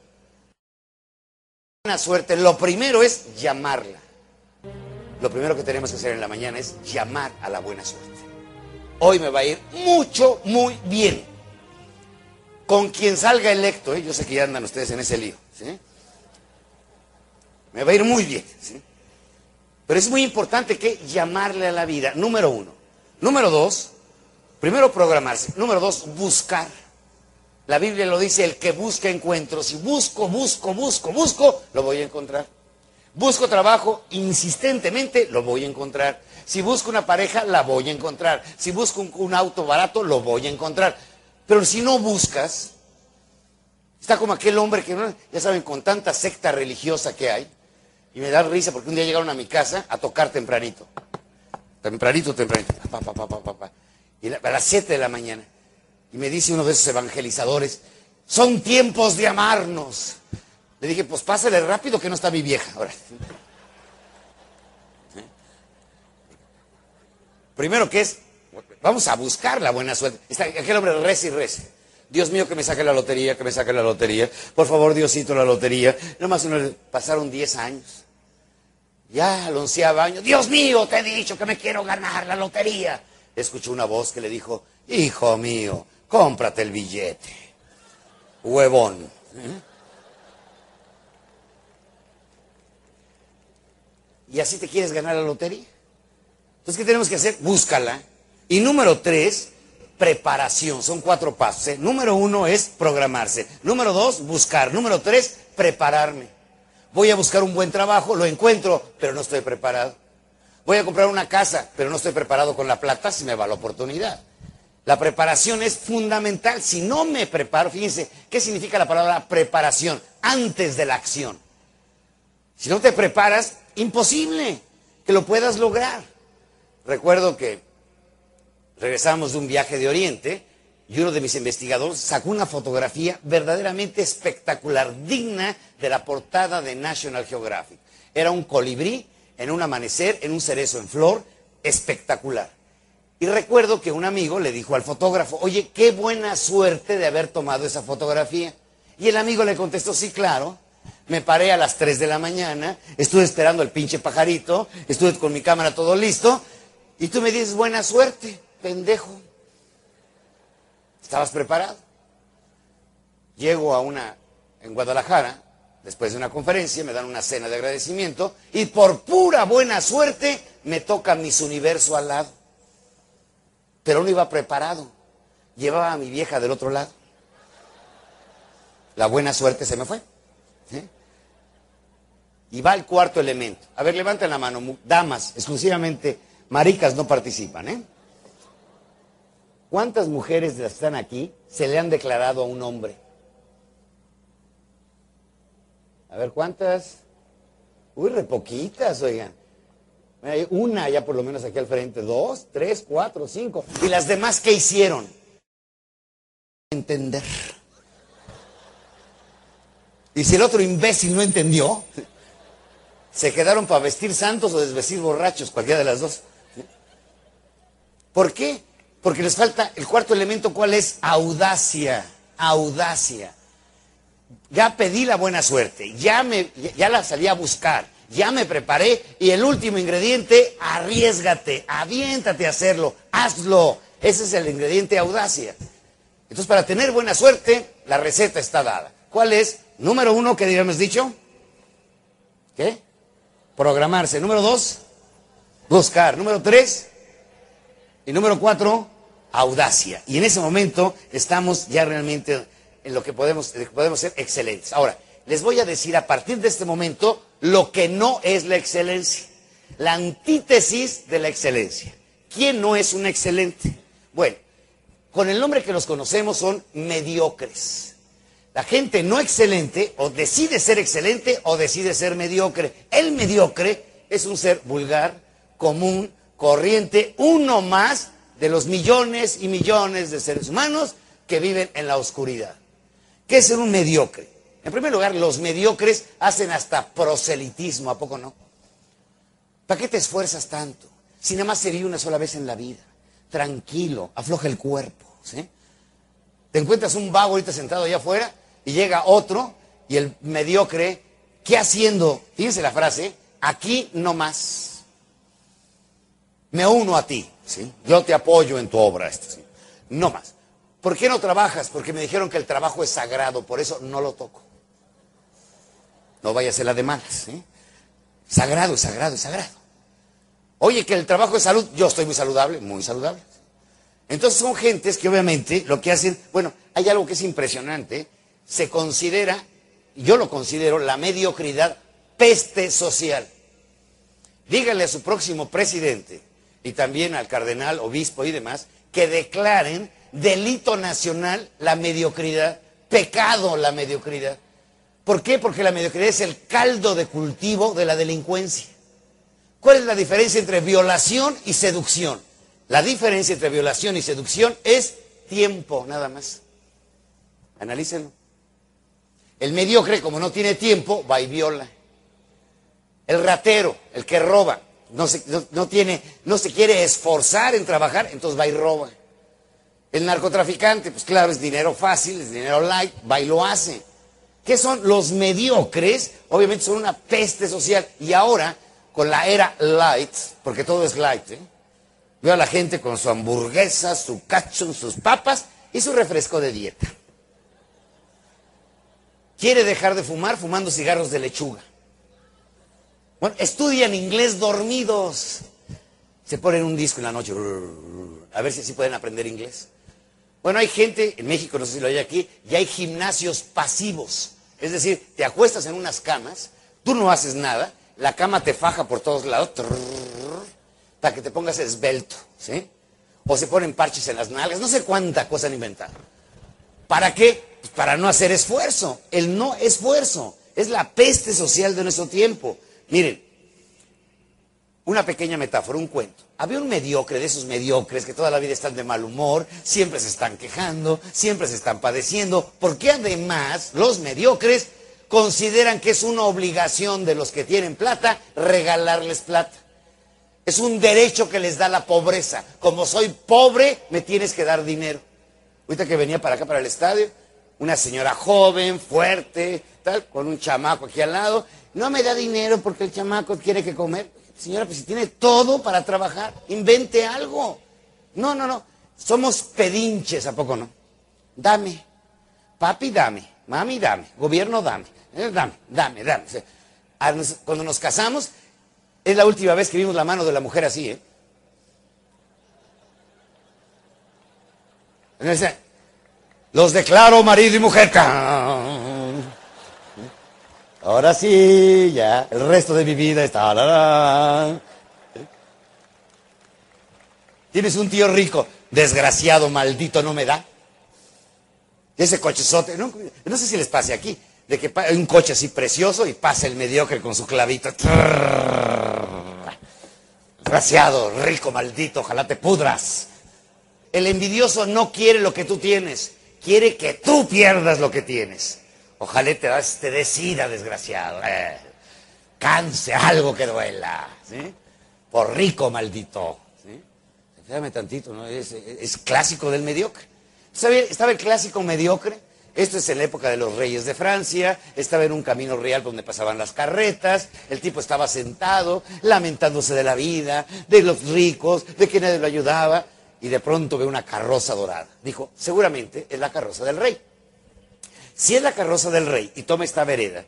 Buena suerte. Lo primero es llamarla. Lo primero que tenemos que hacer en la mañana es llamar a la buena suerte. Hoy me va a ir mucho, muy bien. Con quien salga electo, ¿eh? yo sé que ya andan ustedes en ese lío. ¿sí? Me va a ir muy bien. ¿sí? Pero es muy importante que llamarle a la vida, número uno. Número dos, primero programarse. Número dos, buscar. La Biblia lo dice, el que busca encuentro. Si busco, busco, busco, busco, lo voy a encontrar. Busco trabajo insistentemente, lo voy a encontrar. Si busco una pareja, la voy a encontrar. Si busco un, auto barato, lo voy a encontrar. Pero si no buscas, está como aquel hombre que, ya saben, con tanta secta religiosa que hay, y me da risa porque un día llegaron a mi casa a tocar tempranito. Tempranito, tempranito. Pa, pa, pa. Y a las 7 de la mañana. Y me dice uno de esos evangelizadores, son tiempos de amarnos. Le dije, pues pásale rápido que no está mi vieja. Ahora. Primero que es, vamos a buscar la buena suerte. Está aquel hombre reza y reza. Dios mío, que me saque la lotería, que me saque la lotería. Por favor, Diosito, la lotería. Nomás uno, pasaron 10 años. Ya al onceavo año, Dios mío, te he dicho que me quiero ganar la lotería. Escuchó una voz que le dijo, hijo mío, cómprate el billete. Huevón. ¿Eh? ¿Y así te quieres ganar la lotería? Entonces, ¿qué tenemos que hacer? Búscala. Y número tres, preparación. Son cuatro pasos. ¿eh? Número uno es programarse. Número dos, buscar. Número tres, prepararme. Voy a buscar un buen trabajo, lo encuentro, pero no estoy preparado. Voy a comprar una casa, pero no estoy preparado con la plata si me va la oportunidad. La preparación es fundamental. Si no me preparo, fíjense, ¿qué significa la palabra preparación? Antes de la acción. Si no te preparas, imposible que lo puedas lograr. Recuerdo que regresamos de un viaje de Oriente y uno de mis investigadores sacó una fotografía verdaderamente espectacular, digna de la portada de National Geographic. Era un colibrí en un amanecer, en un cerezo en flor, espectacular. Y recuerdo que un amigo le dijo al fotógrafo, oye, qué buena suerte de haber tomado esa fotografía. Y el amigo le contestó, sí, claro. Me paré a las 3 de la mañana, estuve esperando al pinche pajarito, estuve con mi cámara todo listo, y tú me dices, buena suerte, pendejo. ¿Estabas preparado? Llego a una, en Guadalajara, después de una conferencia, me dan una cena de agradecimiento, y por pura buena suerte me toca Miss Universo al lado. Pero no iba preparado. Llevaba a mi vieja del otro lado. La buena suerte se me fue. Y va el cuarto elemento. A ver, levanten la mano. Damas, exclusivamente, maricas no participan, ¿eh? ¿Cuántas mujeres están aquí se le han declarado a un hombre? A ver, ¿cuántas? Uy, re poquitas, oigan. Hay una ya por lo menos aquí al frente, dos, tres, cuatro, cinco. ¿Y las demás qué hicieron? Entender. Y si el otro imbécil no entendió, se quedaron para vestir santos o desvestir borrachos, cualquiera de las dos. ¿Por qué? Porque les falta el cuarto elemento, ¿cuál es? Audacia, audacia. Ya pedí la buena suerte, ya, me, ya la salí a buscar, ya me preparé y el último ingrediente, arriesgate, aviéntate a hacerlo, hazlo. Ese es el ingrediente audacia. Entonces, para tener buena suerte, la receta está dada. ¿Cuál es? Número uno, ¿qué habíamos dicho? ¿Qué? Programarse. Número dos, buscar. Número tres, y número cuatro, audacia. Y en ese momento estamos ya realmente en lo que podemos, podemos ser excelentes. Ahora, les voy a decir a partir de este momento lo que no es la excelencia. La antítesis de la excelencia. ¿Quién no es un excelente? Bueno, con el nombre que los conocemos son mediocres. La gente no excelente o decide ser excelente o decide ser mediocre. El mediocre es un ser vulgar, común, corriente, uno más de los millones y millones de seres humanos que viven en la oscuridad. ¿Qué es ser un mediocre? En primer lugar, los mediocres hacen hasta proselitismo, ¿a poco no? ¿Para qué te esfuerzas tanto? Si nada más se vive una sola vez en la vida. Tranquilo, afloja el cuerpo. ¿sí? Te encuentras un vago ahorita sentado allá afuera y llega otro y el mediocre, ¿qué haciendo? Fíjense la frase, aquí no más me uno a ti, ¿sí? Yo te apoyo en tu obra, este, no más. ¿Por qué no trabajas? Porque me dijeron que el trabajo es sagrado, por eso no lo toco. No vaya a ser la de malas, ¿sí? Sagrado, sagrado, sagrado. Oye, que el trabajo es salud, yo estoy muy saludable, muy saludable. Entonces son gentes que obviamente lo que hacen, bueno, hay algo que es impresionante, se considera, yo lo considero, la mediocridad peste social. Dígale a su próximo presidente y también al cardenal, obispo y demás, que declaren delito nacional la mediocridad, pecado la mediocridad. ¿Por qué? Porque la mediocridad es el caldo de cultivo de la delincuencia. ¿Cuál es la diferencia entre violación y seducción? La diferencia entre violación y seducción es tiempo, nada más. Analícenlo. El mediocre, como no tiene tiempo, va y viola. El ratero, el que roba, no se, no, tiene, no se quiere esforzar en trabajar, entonces va y roba. El narcotraficante, pues claro, es dinero fácil, es dinero light, va y lo hace. ¿Qué son los mediocres? Obviamente son una peste social. Y ahora, con la era light, porque todo es light, ¿eh? veo a la gente con su hamburguesa, su cacho, sus papas y su refresco de dieta. Quiere dejar de fumar fumando cigarros de lechuga. Bueno, estudian inglés dormidos. Se ponen un disco en la noche. A ver si así pueden aprender inglés. Bueno, hay gente, en México, no sé si lo hay aquí, y hay gimnasios pasivos. Es decir, te acuestas en unas camas, tú no haces nada, la cama te faja por todos lados, para que te pongas esbelto, ¿sí? O se ponen parches en las nalgas, no sé cuánta cosa han inventado. ¿Para qué? Pues para no hacer esfuerzo. El no esfuerzo es la peste social de nuestro tiempo. Miren, una pequeña metáfora, un cuento. Había un mediocre de esos mediocres que toda la vida están de mal humor, siempre se están quejando, siempre se están padeciendo, porque además los mediocres consideran que es una obligación de los que tienen plata regalarles plata. Es un derecho que les da la pobreza. Como soy pobre, me tienes que dar dinero. Ahorita que venía para acá, para el estadio, una señora joven, fuerte, tal, con un chamaco aquí al lado, no me da dinero porque el chamaco quiere que comer. Señora, pues si tiene todo para trabajar, invente algo. No, no, no. Somos pedinches, ¿a poco no? Dame. Papi, dame. Mami, dame. Gobierno, dame. Eh, dame, dame, dame. Cuando nos casamos, Es la última vez que vimos la mano de la mujer así, ¿eh? Los declaro marido y mujer. Ahora sí, ya, el resto de mi vida está. Tienes un tío rico, desgraciado, maldito, no me da. Ese cochezote, no, no sé si les pase aquí, de que hay un coche así precioso y pasa el mediocre con su clavito. Desgraciado, rico, maldito, ojalá te pudras. El envidioso no quiere lo que tú tienes, quiere que tú pierdas lo que tienes. Ojalá te, te decida, desgraciado. Eh, canse algo que duela. ¿sí? Por rico, maldito. ¿sí? Tantito, ¿no? Es, es clásico del mediocre. Estaba el clásico mediocre. Esto es en la época de los reyes de Francia. Estaba en un camino real donde pasaban las carretas. El tipo estaba sentado, lamentándose de la vida, de los ricos, de que nadie lo ayudaba. Y de pronto ve una carroza dorada. Dijo, seguramente es la carroza del rey. Si es la carroza del rey y toma esta vereda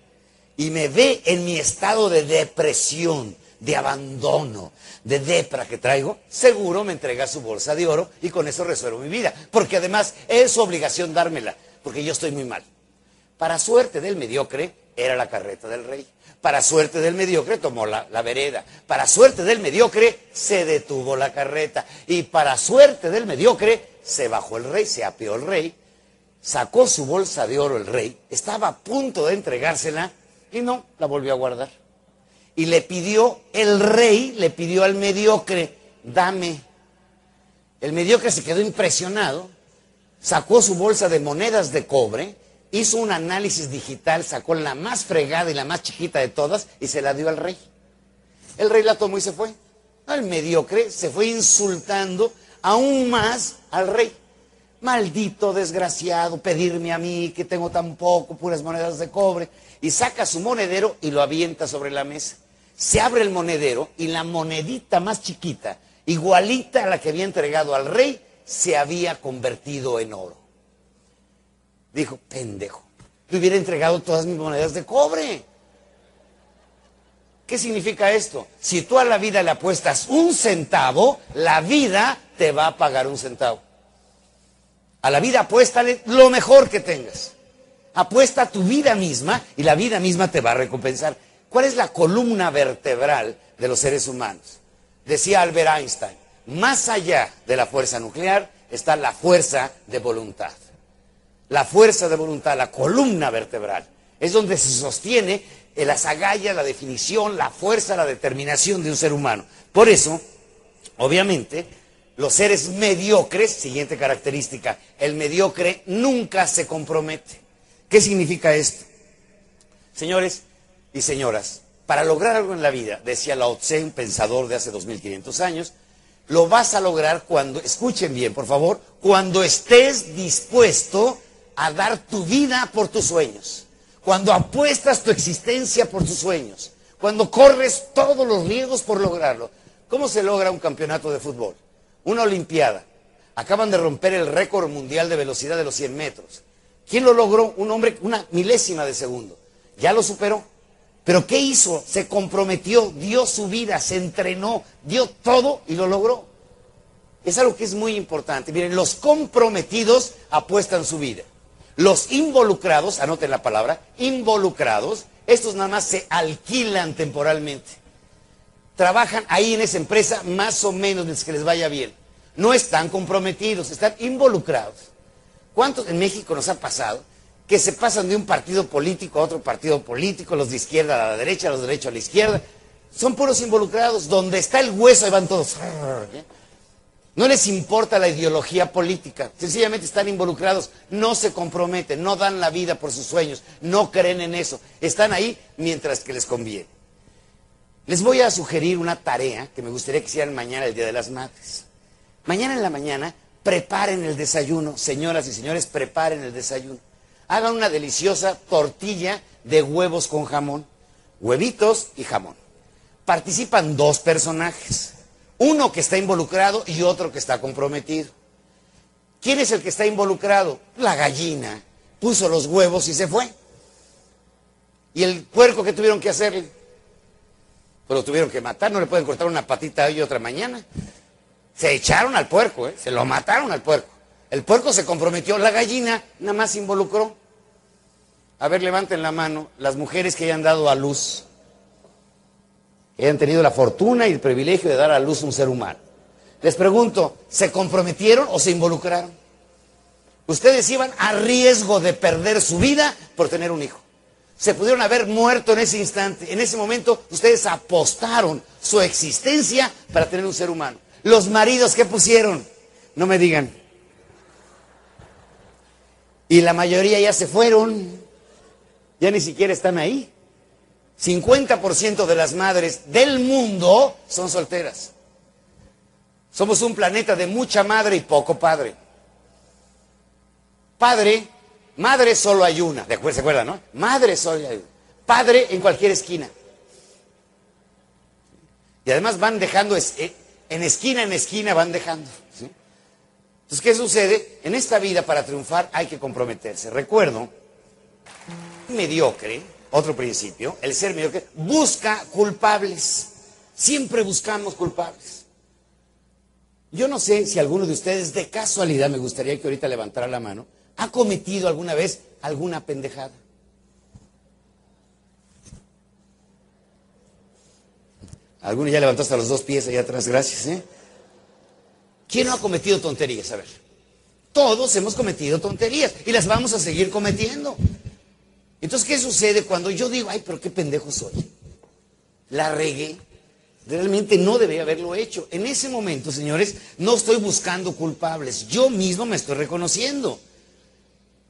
y me ve en mi estado de depresión, de abandono, de depra que traigo, seguro me entrega su bolsa de oro y con eso resuelvo mi vida. Porque además es su obligación dármela, porque yo estoy muy mal. Para suerte del mediocre, era la carreta del rey. Para suerte del mediocre, tomó la, la, vereda. Para suerte del mediocre, se detuvo la carreta. Y para suerte del mediocre, se bajó el rey, se apeó el rey sacó su bolsa de oro el rey, estaba a punto de entregársela y no, la volvió a guardar. Y le pidió, el rey le pidió al mediocre, dame. El mediocre se quedó impresionado, sacó su bolsa de monedas de cobre, hizo un análisis digital, sacó la más fregada y la más chiquita de todas y se la dio al rey. El rey la tomó y se fue. El mediocre se fue insultando aún más al rey. Maldito desgraciado, pedirme a mí que tengo tan poco, puras monedas de cobre. Y saca su monedero y lo avienta sobre la mesa. Se abre el monedero y la monedita más chiquita, igualita a la que había entregado al rey, se había convertido en oro. Dijo, pendejo, le hubiera entregado todas mis monedas de cobre. ¿Qué significa esto? Si tú a la vida le apuestas un centavo, la vida te va a pagar un centavo. A la vida apuéstale lo mejor que tengas. Apuesta a tu vida misma y la vida misma te va a recompensar. ¿Cuál es la columna vertebral de los seres humanos? Decía Albert Einstein, más allá de la fuerza nuclear está la fuerza de voluntad. La fuerza de voluntad, la columna vertebral, es donde se sostiene las agallas, la definición, la fuerza, la determinación de un ser humano. Por eso, obviamente, los seres mediocres, siguiente característica, el mediocre nunca se compromete. ¿Qué significa esto? Señores y señoras, para lograr algo en la vida, decía Lao Tse, un pensador de hace 2500 años, lo vas a lograr cuando, escuchen bien, por favor, cuando estés dispuesto a dar tu vida por tus sueños, cuando apuestas tu existencia por tus sueños, cuando corres todos los riesgos por lograrlo. ¿Cómo se logra un campeonato de fútbol? Una Olimpiada. Acaban de romper el récord mundial de velocidad de los 100 metros. ¿Quién lo logró? Un hombre, una milésima de segundo. Ya lo superó. Pero ¿qué hizo? Se comprometió, dio su vida, se entrenó, dio todo y lo logró. Es algo que es muy importante. Miren, los comprometidos apuestan su vida. Los involucrados, anoten la palabra, involucrados, estos nada más se alquilan temporalmente trabajan ahí en esa empresa más o menos que les vaya bien. No están comprometidos, están involucrados. ¿Cuántos en México nos ha pasado que se pasan de un partido político a otro partido político, los de izquierda a la derecha, los de derecha a la izquierda? Son puros involucrados. Donde está el hueso, ahí van todos. No les importa la ideología política, sencillamente están involucrados, no se comprometen, no dan la vida por sus sueños, no creen en eso, están ahí mientras que les conviene. Les voy a sugerir una tarea que me gustaría que hicieran mañana, el Día de las Madres. Mañana en la mañana, preparen el desayuno. Señoras y señores, preparen el desayuno. Hagan una deliciosa tortilla de huevos con jamón. Huevitos y jamón. Participan dos personajes. Uno que está involucrado y otro que está comprometido. ¿Quién es el que está involucrado? La gallina. Puso los huevos y se fue. ¿Y el puerco que tuvieron que hacerle? Pero lo tuvieron que matar, no le pueden cortar una patita hoy y otra mañana. Se echaron al puerco, ¿eh? se lo mataron al puerco. El puerco se comprometió, la gallina nada más se involucró. A ver, levanten la mano las mujeres que hayan dado a luz, que hayan tenido la fortuna y el privilegio de dar a luz un ser humano. Les pregunto, ¿se comprometieron o se involucraron? Ustedes iban a riesgo de perder su vida por tener un hijo. Se pudieron haber muerto en ese instante. En ese momento ustedes apostaron su existencia para tener un ser humano. Los maridos que pusieron, no me digan. Y la mayoría ya se fueron. Ya ni siquiera están ahí. 50% de las madres del mundo son solteras. Somos un planeta de mucha madre y poco padre. Padre, madre solo hay una, ¿de? ¿Se acuerdan, no? Madre solo hay una. Padre en cualquier esquina. Y además van dejando, eh, en esquina en esquina van dejando. Entonces, ¿qué sucede? En esta vida para triunfar hay que comprometerse. Recuerdo, mediocre, otro principio, el ser mediocre, busca culpables. Siempre buscamos culpables. Yo no sé si alguno de ustedes, de casualidad, me gustaría que ahorita levantara la mano, ha cometido alguna vez alguna pendejada. Alguno ya levantó hasta los dos pies allá atrás, gracias. ¿eh? ¿Quién no ha cometido tonterías? A ver. Todos hemos cometido tonterías y las vamos a seguir cometiendo. Entonces, ¿qué sucede cuando yo digo, ay, pero qué pendejo soy? La regué. Realmente no debía haberlo hecho. En ese momento, señores, no estoy buscando culpables. Yo mismo me estoy reconociendo.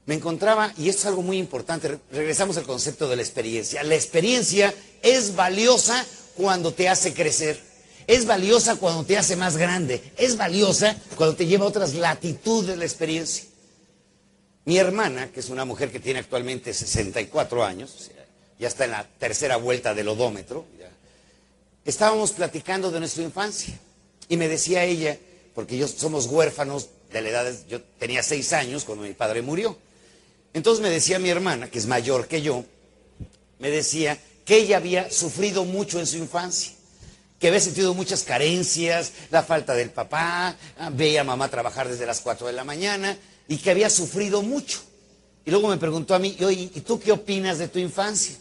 Me encontraba, y esto es algo muy importante, regresamos al concepto de la experiencia. La experiencia es valiosa cuando te hace crecer. Es valiosa cuando te hace más grande. Es valiosa cuando te lleva a otras latitudes de la experiencia. Mi hermana, que es una mujer que tiene actualmente 64 años, ya está en la tercera vuelta del odómetro, estábamos platicando de nuestra infancia. Y me decía ella, porque yo somos huérfanos de la edad, yo tenía seis años cuando mi padre murió. Entonces me decía mi hermana, que es mayor que yo, me decía que ella había sufrido mucho en su infancia, que había sentido muchas carencias, la falta del papá, ah, veía a mamá trabajar desde las 4 de la mañana y que había sufrido mucho. Y luego me preguntó a mí, ¿y tú qué opinas de tu infancia?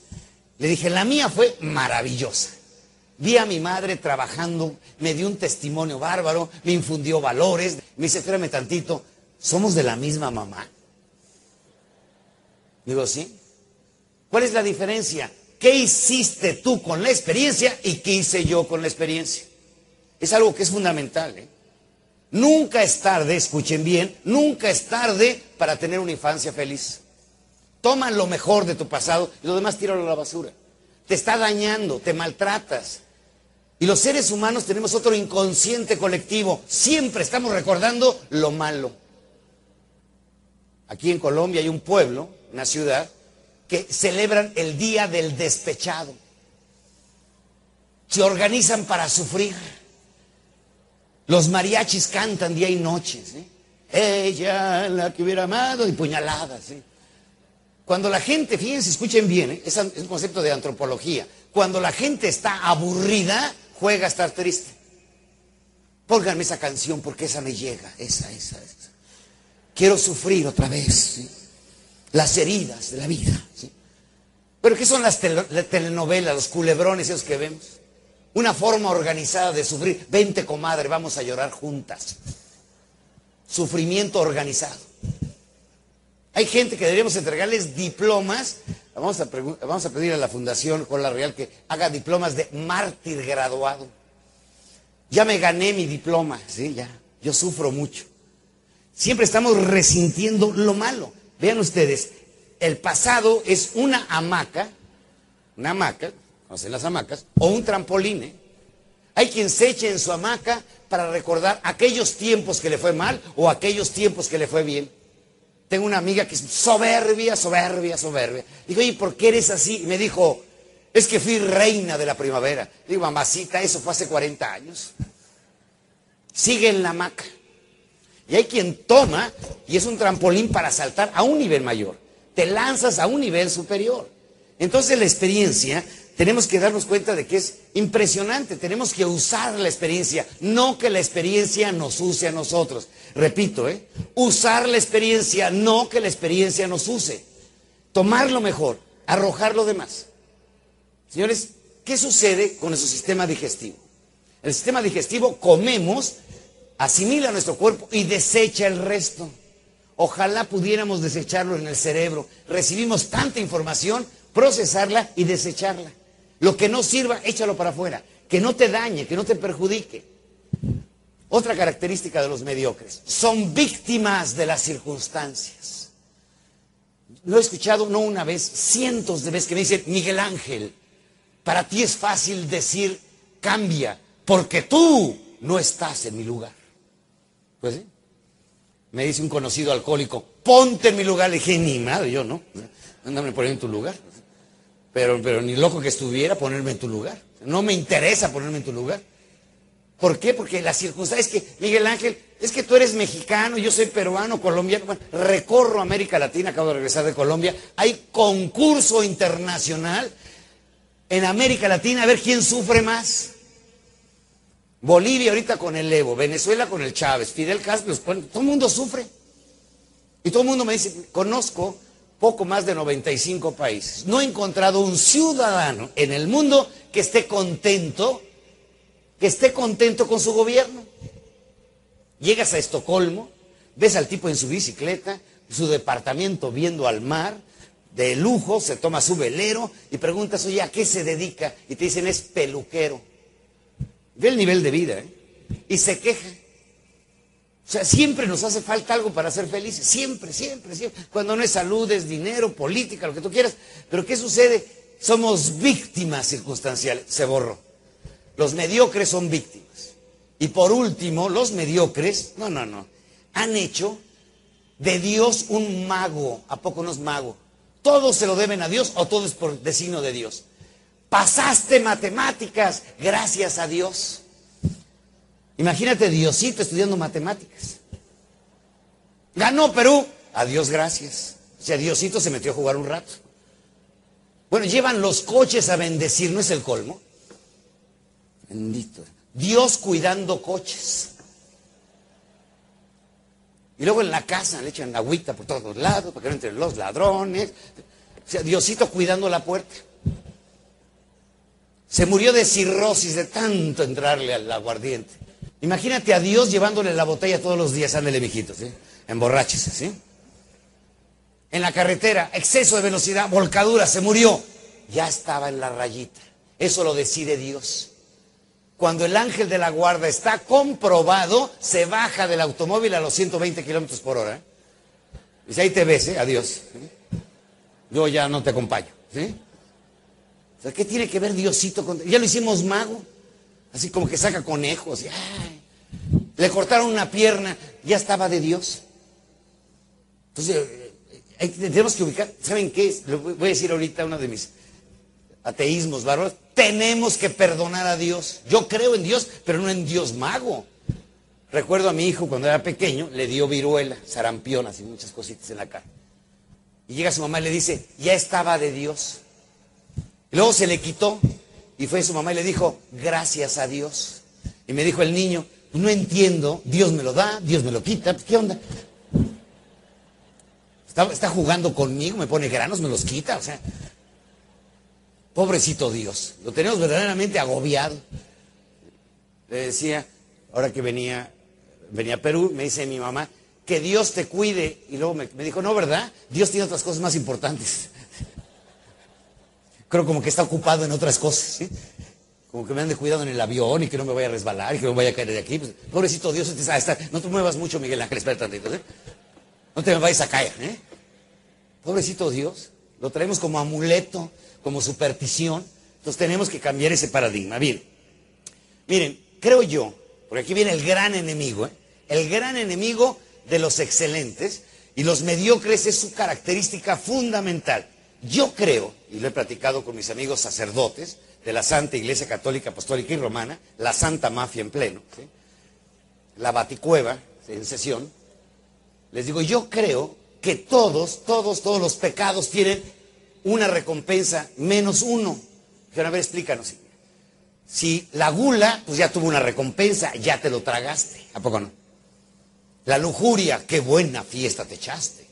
Le dije, la mía fue maravillosa. Vi a mi madre trabajando, me dio un testimonio bárbaro, me infundió valores. Me dice, espérame tantito, ¿somos de la misma mamá? Digo, ¿sí? ¿Cuál es la diferencia? ¿Qué hiciste tú con la experiencia y qué hice yo con la experiencia? Es algo que es fundamental. ¿eh? Nunca es tarde, escuchen bien, nunca es tarde para tener una infancia feliz. Toma lo mejor de tu pasado y lo demás tíralo a la basura. Te está dañando, te maltratas. Y los seres humanos tenemos otro inconsciente colectivo. Siempre estamos recordando lo malo. Aquí en Colombia hay un pueblo, una ciudad, que celebran el Día del Despechado. Se organizan para sufrir. Los mariachis cantan día y noche. Ella, la que hubiera amado, y puñaladas. Cuando la gente, fíjense, escuchen bien, ¿eh? es un concepto de antropología. Cuando la gente está aburrida, juega a estar triste. Pónganme esa canción porque esa me llega, esa, esa, esa. Quiero sufrir otra vez. ¿sí? Las heridas de la vida. Pero ¿qué son las, telenovelas, los culebrones esos que vemos? Una forma organizada de sufrir. Vente, comadre, vamos a llorar juntas. Sufrimiento organizado. Hay gente que deberíamos entregarles diplomas. Vamos a, vamos a pedir a la Fundación Cola Real que haga diplomas de mártir graduado. Ya me gané mi diploma, sí, ya. Yo sufro mucho. Siempre estamos resintiendo lo malo. Vean ustedes, el pasado es una hamaca, una hamaca, conocen las hamacas, o un trampolín. ¿eh? Hay quien se eche en su hamaca para recordar aquellos tiempos que le fue mal o aquellos tiempos que le fue bien. Tengo una amiga que es soberbia, soberbia, soberbia. Digo, ¿y por qué eres así? Y me dijo, es que fui reina de la primavera. Digo, mamacita, eso fue hace 40 años. Sigue en la hamaca. Y hay quien toma y es un trampolín para saltar a un nivel mayor. Te lanzas a un nivel superior. Entonces la experiencia tenemos que darnos cuenta de que es impresionante. Tenemos que usar la experiencia, no que la experiencia nos use a nosotros. Repito, ¿eh? usar la experiencia, no que la experiencia nos use. Tomar lo mejor, arrojar lo demás. Señores, ¿qué sucede con nuestro sistema digestivo? El sistema digestivo comemos, asimila nuestro cuerpo y desecha el resto. Ojalá pudiéramos desecharlo en el cerebro. Recibimos tanta información, procesarla y desecharla. Lo que no sirva, échalo para afuera. Que no te dañe, que no te perjudique. Otra característica de los mediocres, son víctimas de las circunstancias. Lo he escuchado no una vez, cientos de veces que me dicen, Miguel Ángel, para ti es fácil decir, cambia, porque tú no estás en mi lugar. Pues sí. Me dice un conocido alcohólico, ponte en mi lugar. Le dije, ni madre, yo no. Ándame poner en tu lugar. Pero, pero ni loco que estuviera ponerme en tu lugar. No me interesa ponerme en tu lugar. ¿Por qué? Porque la circunstancia es que, Miguel Ángel, es que tú eres mexicano, yo soy peruano, colombiano. Recorro América Latina, acabo de regresar de Colombia. Hay concurso internacional en América Latina a ver quién sufre más. Bolivia ahorita con el Evo, Venezuela con el Chávez, Fidel Castro, todo el mundo sufre. Y todo el mundo me dice, conozco poco más de 95 países. No he encontrado un ciudadano en el mundo que esté contento, que esté contento con su gobierno. Llegas a Estocolmo, ves al tipo en su bicicleta, su departamento viendo al mar, de lujo, se toma su velero y preguntas, oye, ¿a qué se dedica? Y te dicen, es peluquero. Ve el nivel de vida, ¿eh? Y se queja. O sea, siempre nos hace falta algo para ser felices, siempre, siempre, siempre. Cuando no es salud, es dinero, política, lo que tú quieras. Pero ¿qué sucede? Somos víctimas circunstanciales. Se borró. Los mediocres son víctimas. Y por último, los mediocres, no, no, no, han hecho de Dios un mago. ¿A poco no es mago? Todo se lo deben a Dios o todo es por designio de Dios. Pasaste matemáticas, gracias a Dios. Imagínate Diosito estudiando matemáticas. Ganó Perú. A Dios gracias. O sea, Diosito se metió a jugar un rato. Bueno, llevan los coches a bendecir, ¿no es el colmo? Bendito. Dios cuidando coches. Y luego en la casa le echan agüita por todos lados para que no entren los ladrones. O sea, Diosito cuidando la puerta. Se murió de cirrosis de tanto entrarle al aguardiente. Imagínate a Dios llevándole la botella todos los días, ándele viejitos, ¿sí? Emborráchese, ¿sí? En la carretera, exceso de velocidad, volcadura, se murió. Ya estaba en la rayita. Eso lo decide Dios. Cuando el ángel de la guarda está comprobado, se baja del automóvil a los 120 kilómetros por hora. ¿eh? Dice, ahí te ves, ¿eh? Adiós. Yo ya no te acompaño, ¿sí? ¿Qué tiene que ver Diosito con.? Ya lo hicimos mago. Así como que saca conejos. Le cortaron una pierna, ya estaba de Dios. Entonces, eh, tenemos que ubicar. ¿Saben qué? Le voy a decir ahorita uno de mis ateísmos bárbaros. Tenemos que perdonar a Dios. Yo creo en Dios, pero no en Dios mago. Recuerdo a mi hijo cuando era pequeño, le dio viruela, sarampión, así muchas cositas en la cara. Y llega su mamá y le dice, ya estaba de Dios. Luego se le quitó y fue su mamá y le dijo, gracias a Dios. Y me dijo el niño, no entiendo, Dios me lo da, Dios me lo quita, ¿qué onda? Está, jugando conmigo, me pone granos, me los quita, o sea, pobrecito Dios, lo tenemos verdaderamente agobiado. Le decía, ahora que venía, venía a Perú, me dice mi mamá, que Dios te cuide. Y luego me dijo, no, ¿verdad? Dios tiene otras cosas más importantes creo como que está ocupado en otras cosas, ¿sí? Como que me ande cuidado en el avión y que no me vaya a resbalar y que no me vaya a caer de aquí. Pues, pobrecito Dios, no te muevas mucho, Miguel Ángel, espera tantito, ¿eh? No te vayas a caer, ¿eh? Pobrecito Dios, lo traemos como amuleto, como superstición. Entonces tenemos que cambiar ese paradigma. Bien, miren, creo yo, porque aquí viene el gran enemigo, ¿eh? El gran enemigo de los excelentes y los mediocres es su característica fundamental. Yo creo, y lo he platicado con mis amigos sacerdotes de la Santa Iglesia Católica Apostólica y Romana, la Santa Mafia en pleno, la Baticueva en sesión, les digo, yo creo que todos, todos, todos los pecados tienen una recompensa menos uno. Dijeron, a ver, explícanos. Si la gula, pues ya tuvo una recompensa, ya te lo tragaste. ¿A poco no? La lujuria, qué buena fiesta te echaste.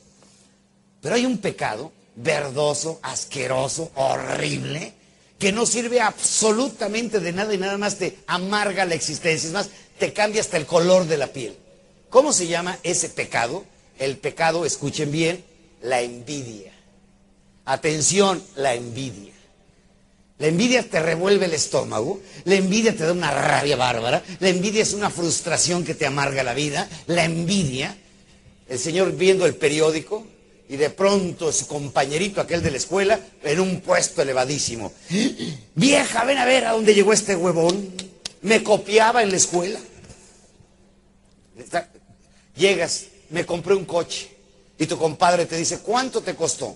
Pero hay un pecado verdoso, asqueroso, horrible, que no sirve absolutamente de nada y nada más te amarga la existencia. Es más, te cambia hasta el color de la piel. ¿Cómo se llama ese pecado? El pecado, escuchen bien, la envidia. Atención, la envidia. La envidia te revuelve el estómago, la envidia te da una rabia bárbara, la envidia es una frustración que te amarga la vida, la envidia, el señor viendo el periódico y de pronto su compañerito aquel de la escuela en un puesto elevadísimo. Vieja, ven a ver a dónde llegó este huevón. Me copiaba en la escuela. Llegas, me compré un coche y tu compadre te dice, ¿cuánto te costó?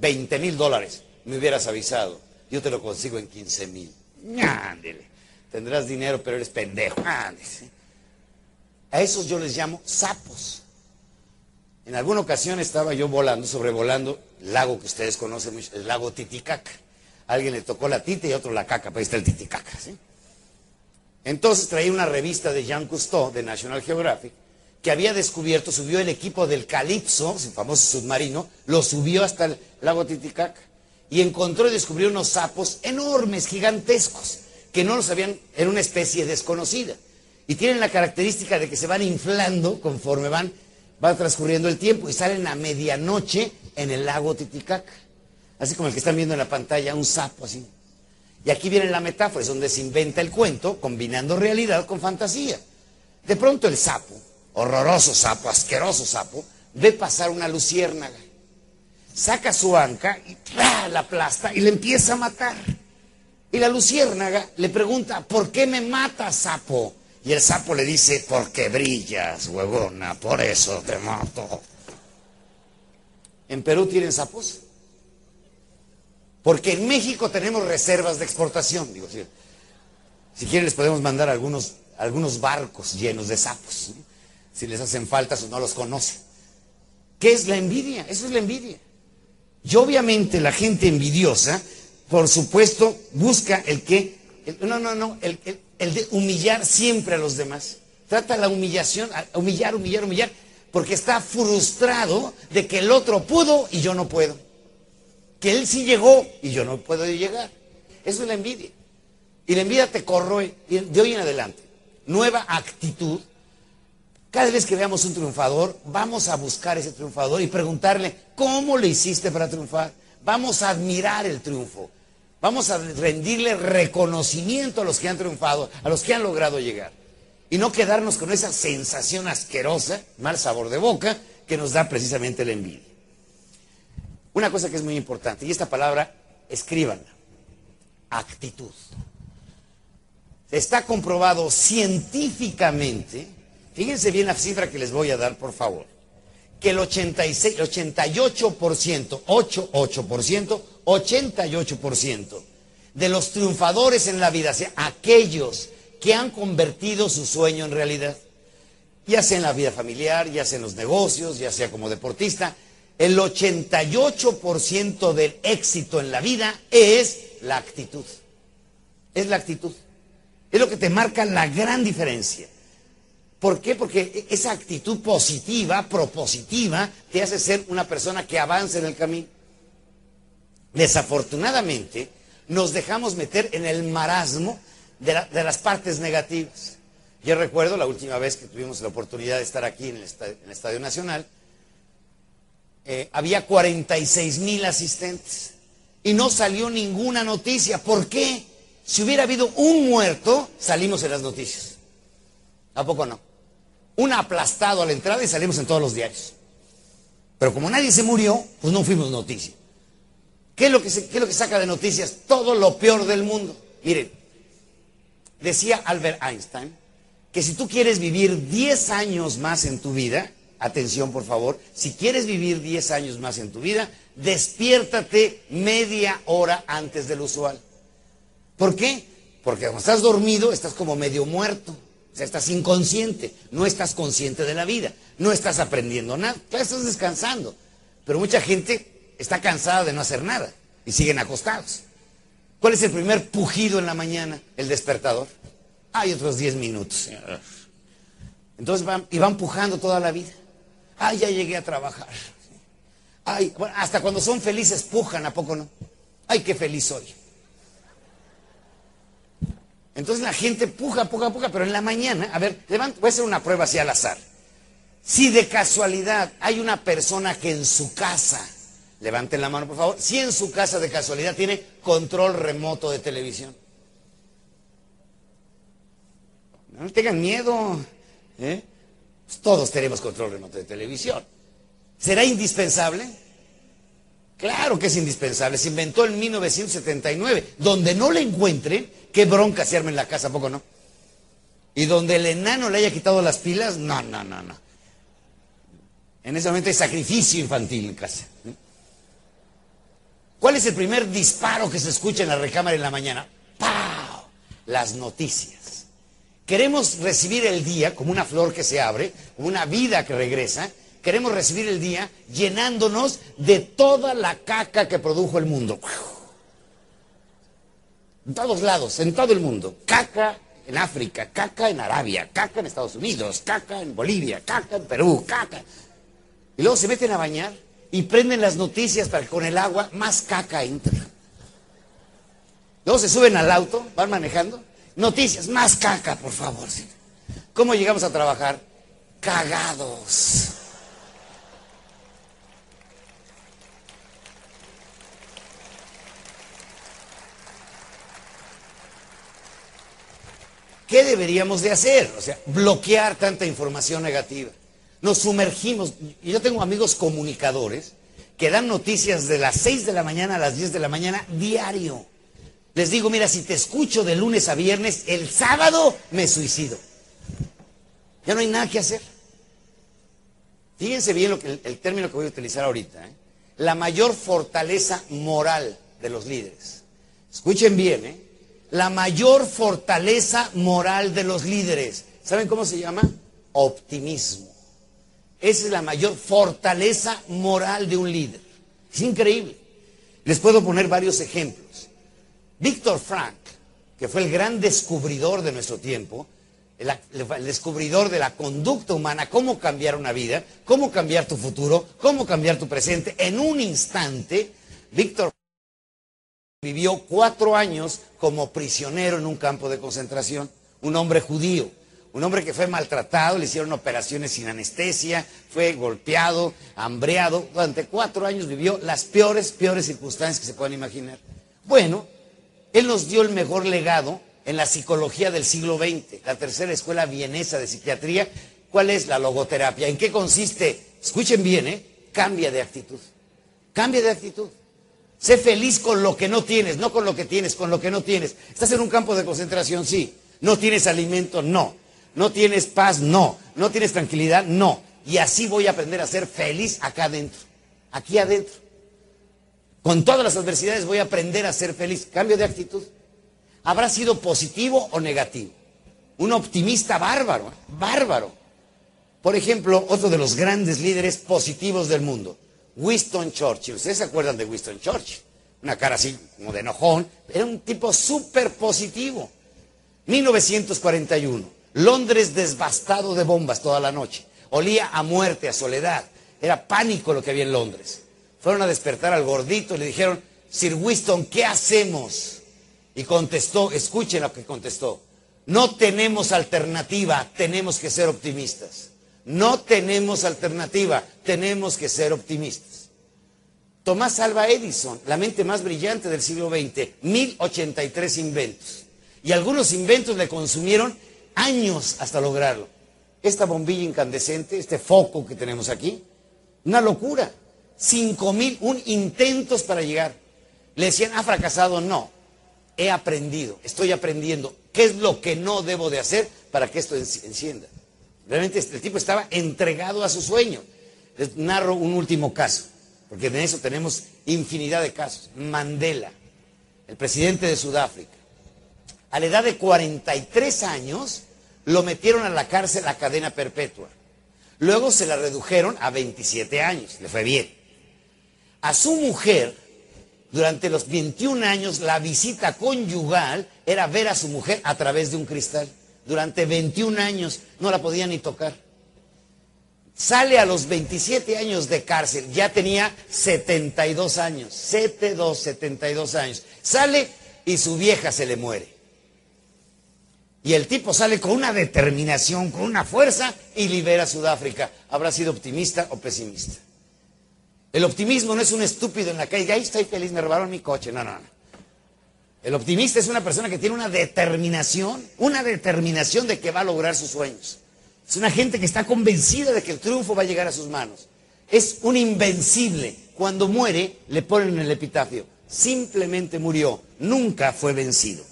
20 mil dólares. Me hubieras avisado. Yo te lo consigo en 15 mil. Ándele. Tendrás dinero, pero eres pendejo. Ándele. A esos yo les llamo sapos. En alguna ocasión estaba yo volando, sobrevolando el lago que ustedes conocen mucho, el lago Titicaca. alguien le tocó la tita y otro la caca, pero ahí está el Titicaca. ¿sí? Entonces traía una revista de Jean Cousteau, de National Geographic, que había descubierto, subió el equipo del Calypso, el famoso submarino, lo subió hasta el lago Titicaca y encontró y descubrió unos sapos enormes, gigantescos, que no los sabían, era una especie desconocida. Y tienen la característica de que se van inflando conforme van, va transcurriendo el tiempo y salen a medianoche en el lago Titicaca. Así como el que están viendo en la pantalla, un sapo así. Y aquí viene la metáfora, es donde se inventa el cuento, combinando realidad con fantasía. De pronto el sapo, horroroso sapo, asqueroso sapo, ve pasar una luciérnaga saca su anca y la aplasta y le empieza a matar. Y la luciérnaga le pregunta, ¿por qué me matas, sapo? Y el sapo le dice, porque brillas, huevona, por eso te mato. ¿En Perú tienen sapos? Porque en México tenemos reservas de exportación. Digo, si, quieren les podemos mandar algunos, algunos barcos llenos de sapos. Si les hacen falta o no los conocen. ¿Qué es la envidia? Eso es la envidia. Y obviamente la gente envidiosa, por supuesto, busca el que, no, no, no, el, de humillar siempre a los demás. Trata la humillación, humillar, humillar, humillar, porque está frustrado de que el otro pudo y yo no puedo. Que él sí llegó y yo no puedo llegar. Eso es la envidia. Y la envidia te corroe de hoy en adelante. Nueva actitud cada vez que veamos un triunfador, vamos a buscar ese triunfador y preguntarle, ¿cómo le hiciste para triunfar? Vamos a admirar el triunfo. Vamos a rendirle reconocimiento a los que han triunfado, a los que han logrado llegar. Y no quedarnos con esa sensación asquerosa, mal sabor de boca, que nos da precisamente la envidia. Una cosa que es muy importante, y esta palabra, escríbanla, actitud. Está comprobado científicamente Fíjense bien la cifra que les voy a dar, por favor. Que el 86, 88%, 88%, 88% de los triunfadores en la vida, aquellos que han convertido su sueño en realidad, ya sea en la vida familiar, ya sea en los negocios, ya sea como deportista, el 88% del éxito en la vida es la actitud. Es la actitud. Es lo que te marca la gran diferencia. ¿Por qué? Porque esa actitud positiva, propositiva, te hace ser una persona que avanza en el camino. Desafortunadamente, nos dejamos meter en el marasmo de, las partes negativas. Yo recuerdo la última vez que tuvimos la oportunidad de estar aquí en el Estadio, Nacional, eh, había 46 mil asistentes y no salió ninguna noticia. ¿Por qué? Si hubiera habido un muerto, salimos en las noticias. ¿A poco no? un aplastado a la entrada y salimos en todos los diarios. Pero como nadie se murió, pues no fuimos noticia. ¿Qué es, lo que ¿Qué es lo que saca de noticias? Todo lo peor del mundo. Miren, decía Albert Einstein que si tú quieres vivir 10 años más en tu vida, atención por favor, si quieres vivir 10 años más en tu vida, despiértate media hora antes del usual. ¿Por qué? Porque cuando estás dormido estás como medio muerto sea, estás inconsciente, no estás consciente de la vida, no estás aprendiendo nada, claro, estás descansando. Pero mucha gente está cansada de no hacer nada y siguen acostados. ¿Cuál es el primer pujido en la mañana? El despertador. Hay otros 10 minutos. Entonces van, y van pujando toda la vida. Ay, ya llegué a trabajar. Ay, hasta cuando son felices pujan, ¿a poco no? Ay, qué feliz soy. Entonces la gente puja, puja, puja, pero en la mañana, a ver, voy a hacer una prueba así al azar. Si de casualidad hay una persona que en su casa, levanten la mano por favor, si en su casa de casualidad tiene control remoto de televisión. No tengan miedo. ¿eh? Pues todos tenemos control remoto de televisión. ¿Será indispensable? Claro que es indispensable. Se inventó en 1979. Donde no le encuentren, qué bronca se arma en la casa, poco no? Y donde el enano le haya quitado las pilas, no, no, no, no. En ese momento hay sacrificio infantil en casa. ¿eh? ¿Cuál es el primer disparo que se escucha en la recámara en la mañana? ¡Pau! Las noticias. Queremos recibir el día como una flor que se abre, como una vida que regresa. Queremos recibir el día llenándonos de toda la caca que produjo el mundo. En todos lados, en todo el mundo. Caca en África, caca en Arabia, caca en Estados Unidos, caca en Bolivia, caca en Perú, caca. Y luego se meten a bañar y prenden las noticias para que con el agua más caca entre. Luego se suben al auto, van manejando. Noticias, más caca, por favor. ¿Cómo llegamos a trabajar? Cagados. ¿Qué deberíamos de hacer? O sea, bloquear tanta información negativa. Nos sumergimos. Yo tengo amigos comunicadores que dan noticias de las 6 de la mañana a las 10 de la mañana diario. Les digo, mira, si te escucho de lunes a viernes, el sábado me suicido. Ya no hay nada que hacer. Fíjense bien lo que, el, término que voy a utilizar ahorita. ¿eh? La mayor fortaleza moral de los líderes. Escuchen bien, ¿eh? La mayor fortaleza moral de los líderes. ¿Saben cómo se llama? Optimismo. Esa es la mayor fortaleza moral de un líder. Es increíble. Les puedo poner varios ejemplos. Víctor Frank, que fue el gran descubridor de nuestro tiempo, el, descubridor de la conducta humana, cómo cambiar una vida, cómo cambiar tu futuro, cómo cambiar tu presente, en un instante, Víctor vivió cuatro años como prisionero en un campo de concentración, un hombre judío. Un hombre que fue maltratado, le hicieron operaciones sin anestesia, fue golpeado, hambreado. Durante cuatro años vivió las peores, peores circunstancias que se puedan imaginar. Bueno, él nos dio el mejor legado en la psicología del siglo XX, la tercera escuela vienesa de psiquiatría. ¿Cuál es la logoterapia? ¿En qué consiste? Escuchen bien, ¿eh? Cambia de actitud. Cambia de actitud. Sé feliz con lo que no tienes, no con lo que tienes, con lo que no tienes. ¿Estás en un campo de concentración? Sí. ¿No tienes alimento? No. ¿No tienes paz? No. ¿No tienes tranquilidad? No. Y así voy a aprender a ser feliz acá adentro, aquí adentro. Con todas las adversidades voy a aprender a ser feliz. Cambio de actitud. ¿Habrá sido positivo o negativo? Un optimista bárbaro, bárbaro. Por ejemplo, otro de los grandes líderes positivos del mundo, Winston Churchill. ¿Ustedes se acuerdan de Winston Churchill? Una cara así como de enojón. Era un tipo súper positivo. 1941. Londres desbastado de bombas toda la noche. Olía a muerte, a soledad. Era pánico lo que había en Londres. Fueron a despertar al gordito y le dijeron, Sir Winston, ¿qué hacemos? Y contestó, escuchen lo que contestó. No tenemos alternativa, tenemos que ser optimistas. No tenemos alternativa, tenemos que ser optimistas. Tomás Alva Edison, la mente más brillante del siglo XX, 1083 inventos. Y algunos inventos le consumieron años hasta lograrlo. Esta bombilla incandescente, este foco que tenemos aquí, una locura. Cinco mil, un intentos para llegar. Le decían, ha fracasado, no. He aprendido, estoy aprendiendo. ¿Qué es lo que no debo de hacer para que esto encienda? Realmente este, tipo estaba entregado a su sueño. Les narro un último caso, porque de eso tenemos infinidad de casos. Mandela, el presidente de Sudáfrica. A la edad de 43 años, lo metieron a la cárcel a cadena perpetua. Luego se la redujeron a 27 años, le fue bien. A su mujer durante los 21 años la visita conyugal era ver a su mujer a través de un cristal. Durante 21 años no la podía ni tocar. Sale a los 27 años de cárcel, ya tenía 72 años, 72, 72 años. Sale y su vieja se le muere. Y el tipo sale con una determinación, con una fuerza y libera a Sudáfrica. ¿Habrá sido optimista o pesimista? El optimismo no es un estúpido en la calle, ahí estoy feliz, me robaron mi coche. No, no, no. El optimista es una persona que tiene una determinación, una determinación de que va a lograr sus sueños. Es una gente que está convencida de que el triunfo va a llegar a sus manos. Es un invencible. Cuando muere, le ponen en el epitafio. Simplemente murió, nunca fue vencido.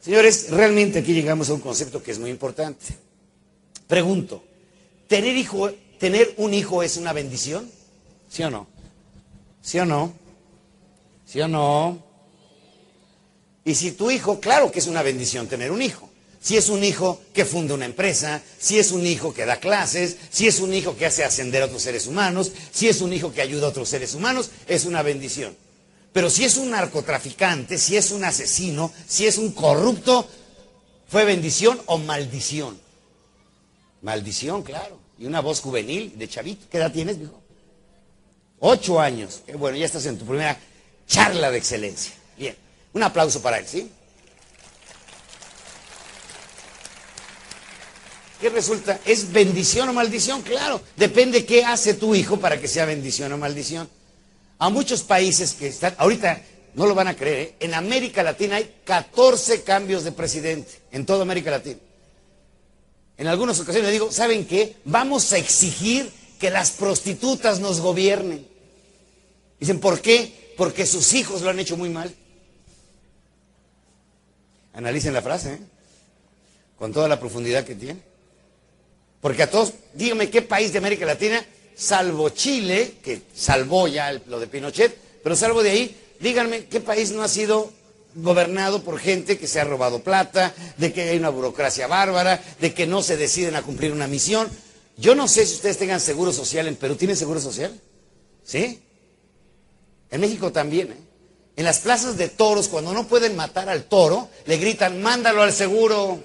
Señores, realmente aquí llegamos a un concepto que es muy importante. Pregunto, ¿tener, hijo, ¿tener un hijo es una bendición? ¿Sí o no? ¿Sí o no? ¿Sí o no? Y si tu hijo, claro que es una bendición tener un hijo. Si es un hijo que funda una empresa, si es un hijo que da clases, si es un hijo que hace ascender a otros seres humanos, si es un hijo que ayuda a otros seres humanos, es una bendición. Pero si es un narcotraficante, si es un asesino, si es un corrupto, ¿fue bendición o maldición? Maldición, claro. Y una voz juvenil de chavito. ¿Qué edad tienes, hijo? Ocho años. Qué bueno, ya estás en tu primera charla de excelencia. Bien. Un aplauso para él, ¿sí? ¿Qué resulta? ¿Es bendición o maldición? Claro, depende qué hace tu hijo para que sea bendición o maldición. A muchos países que están, ahorita no lo van a creer, ¿eh? en América Latina hay 14 cambios de presidente, en toda América Latina. En algunas ocasiones digo, ¿saben qué? Vamos a exigir que las prostitutas nos gobiernen. Dicen, ¿por qué? Porque sus hijos lo han hecho muy mal. Analicen la frase, ¿eh? con toda la profundidad que tiene. Porque a todos, díganme qué país de América Latina, salvo Chile, que salvó ya lo de Pinochet, pero salvo de ahí, díganme qué país no ha sido gobernado por gente que se ha robado plata, de que hay una burocracia bárbara, de que no se deciden a cumplir una misión. Yo no sé si ustedes tengan seguro social en Perú. ¿Tienen seguro social? ¿Sí? En México también, ¿eh? En las plazas de toros, cuando no pueden matar al toro, le gritan, mándalo al seguro.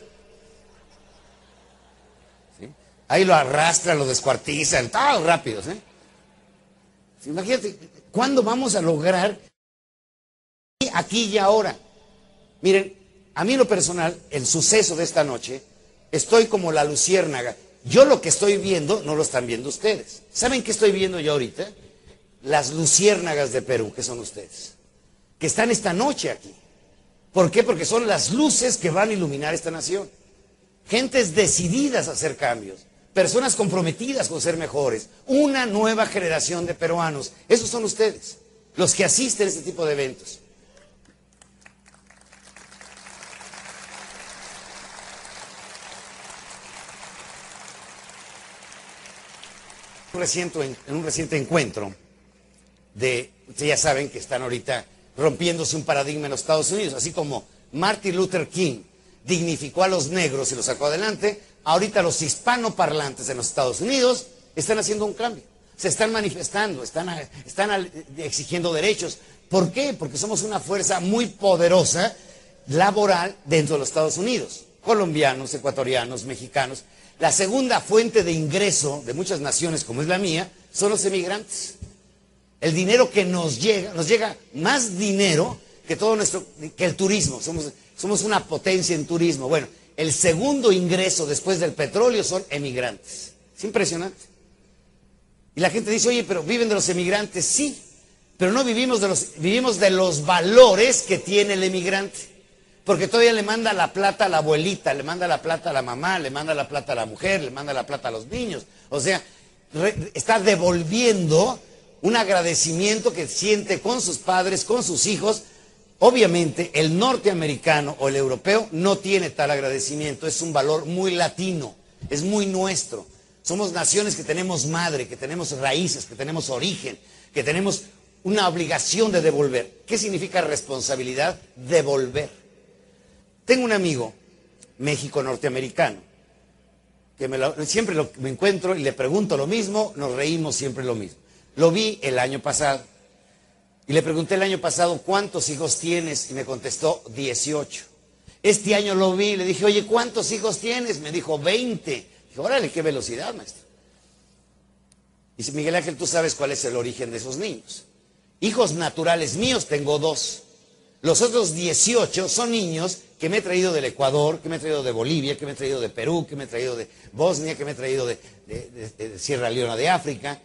Ahí lo arrastran, lo descuartizan, todos rápidos. ¿eh? Imagínate, ¿cuándo vamos a lograr aquí y ahora? Miren, a mí lo personal, el suceso de esta noche, estoy como la luciérnaga. Yo lo que estoy viendo no lo están viendo ustedes. ¿Saben qué estoy viendo yo ahorita? Las luciérnagas de Perú, que son ustedes que están esta noche aquí. ¿Por qué? Porque son las luces que van a iluminar esta nación. Gentes decididas a hacer cambios, personas comprometidas con ser mejores, una nueva generación de peruanos. Esos son ustedes, los que asisten a este tipo de eventos. en un reciente encuentro de, ustedes ya saben que están ahorita rompiéndose un paradigma en los Estados Unidos, así como Martin Luther King dignificó a los negros y los sacó adelante, ahorita los hispanoparlantes en los Estados Unidos están haciendo un cambio, se están manifestando, están, están exigiendo derechos. ¿Por qué? Porque somos una fuerza muy poderosa laboral dentro de los Estados Unidos, colombianos, ecuatorianos, mexicanos. La segunda fuente de ingreso de muchas naciones como es la mía son los emigrantes el dinero que nos llega, nos llega más dinero que todo nuestro, que el turismo. Somos, somos una potencia en turismo. Bueno, el segundo ingreso después del petróleo son emigrantes. Es impresionante. Y la gente dice, oye, pero viven de los emigrantes, sí, pero no vivimos de los, vivimos de los valores que tiene el emigrante. Porque todavía le manda la plata a la abuelita, le manda la plata a la mamá, le manda la plata a la mujer, le manda la plata a los niños. O sea, está devolviendo un agradecimiento que siente con sus padres, con sus hijos. Obviamente el norteamericano o el europeo no tiene tal agradecimiento, es un valor muy latino, es muy nuestro. Somos naciones que tenemos madre, que tenemos raíces, que tenemos origen, que tenemos una obligación de devolver. ¿Qué significa responsabilidad? Devolver. Tengo un amigo, México norteamericano, que siempre me encuentro y le pregunto lo mismo, nos reímos siempre lo mismo. Lo vi el año pasado. Y le pregunté el año pasado, ¿cuántos hijos tienes? Y me contestó, 18. Este año lo vi y le dije, oye, ¿cuántos hijos tienes? Me dijo, 20. Dije, órale, qué velocidad, maestro. Dice, Miguel Ángel, tú sabes cuál es el origen de esos niños. Hijos naturales míos tengo dos. Los otros 18 son niños que me he traído del Ecuador, que me he traído de Bolivia, que me he traído de Perú, que me he traído de Bosnia, que me he traído de, de Sierra Leona de África.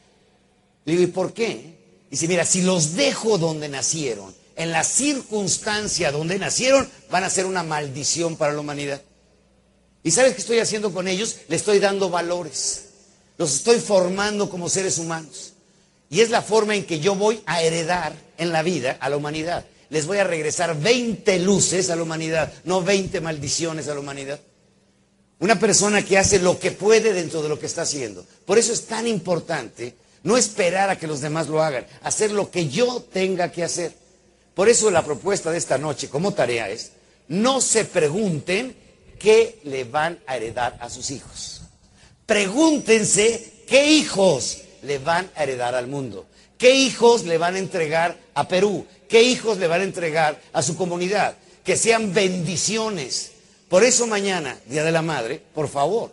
Le digo, ¿y por qué? Dice, mira, si los dejo donde nacieron, en la circunstancia donde nacieron, van a ser una maldición para la humanidad. ¿Y sabes qué estoy haciendo con ellos? Le estoy dando valores. Los estoy formando como seres humanos. Y es la forma en que yo voy a heredar en la vida a la humanidad. Les voy a regresar 20 luces a la humanidad, no 20 maldiciones a la humanidad. Una persona que hace lo que puede dentro de lo que está haciendo. Por eso es tan importante no esperar a que los demás lo hagan, hacer lo que yo tenga que hacer. Por eso la propuesta de esta noche como tarea es, no se pregunten qué le van a heredar a sus hijos. Pregúntense qué hijos le van a heredar al mundo. ¿Qué hijos le van a entregar a Perú? ¿Qué hijos le van a entregar a su comunidad? Que sean bendiciones. Por eso mañana, Día de la Madre, por favor,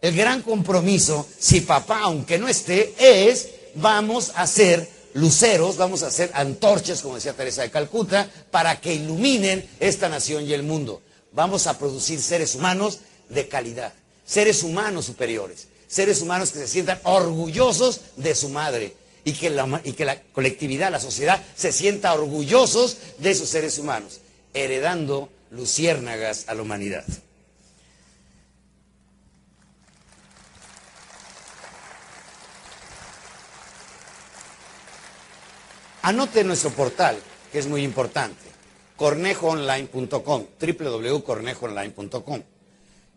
el gran compromiso, si papá, aunque no esté, es vamos a ser luceros, vamos a hacer antorchas, como decía Teresa de Calcuta, para que iluminen esta nación y el mundo. Vamos a producir seres humanos de calidad, seres humanos superiores, seres humanos que se sientan orgullosos de su madre y que la, y que la colectividad, la sociedad, se sienta orgullosos de sus seres humanos, heredando luciérnagas a la humanidad. Anote nuestro portal, que es muy importante, cornejoonline.com, www.cornejoonline.com.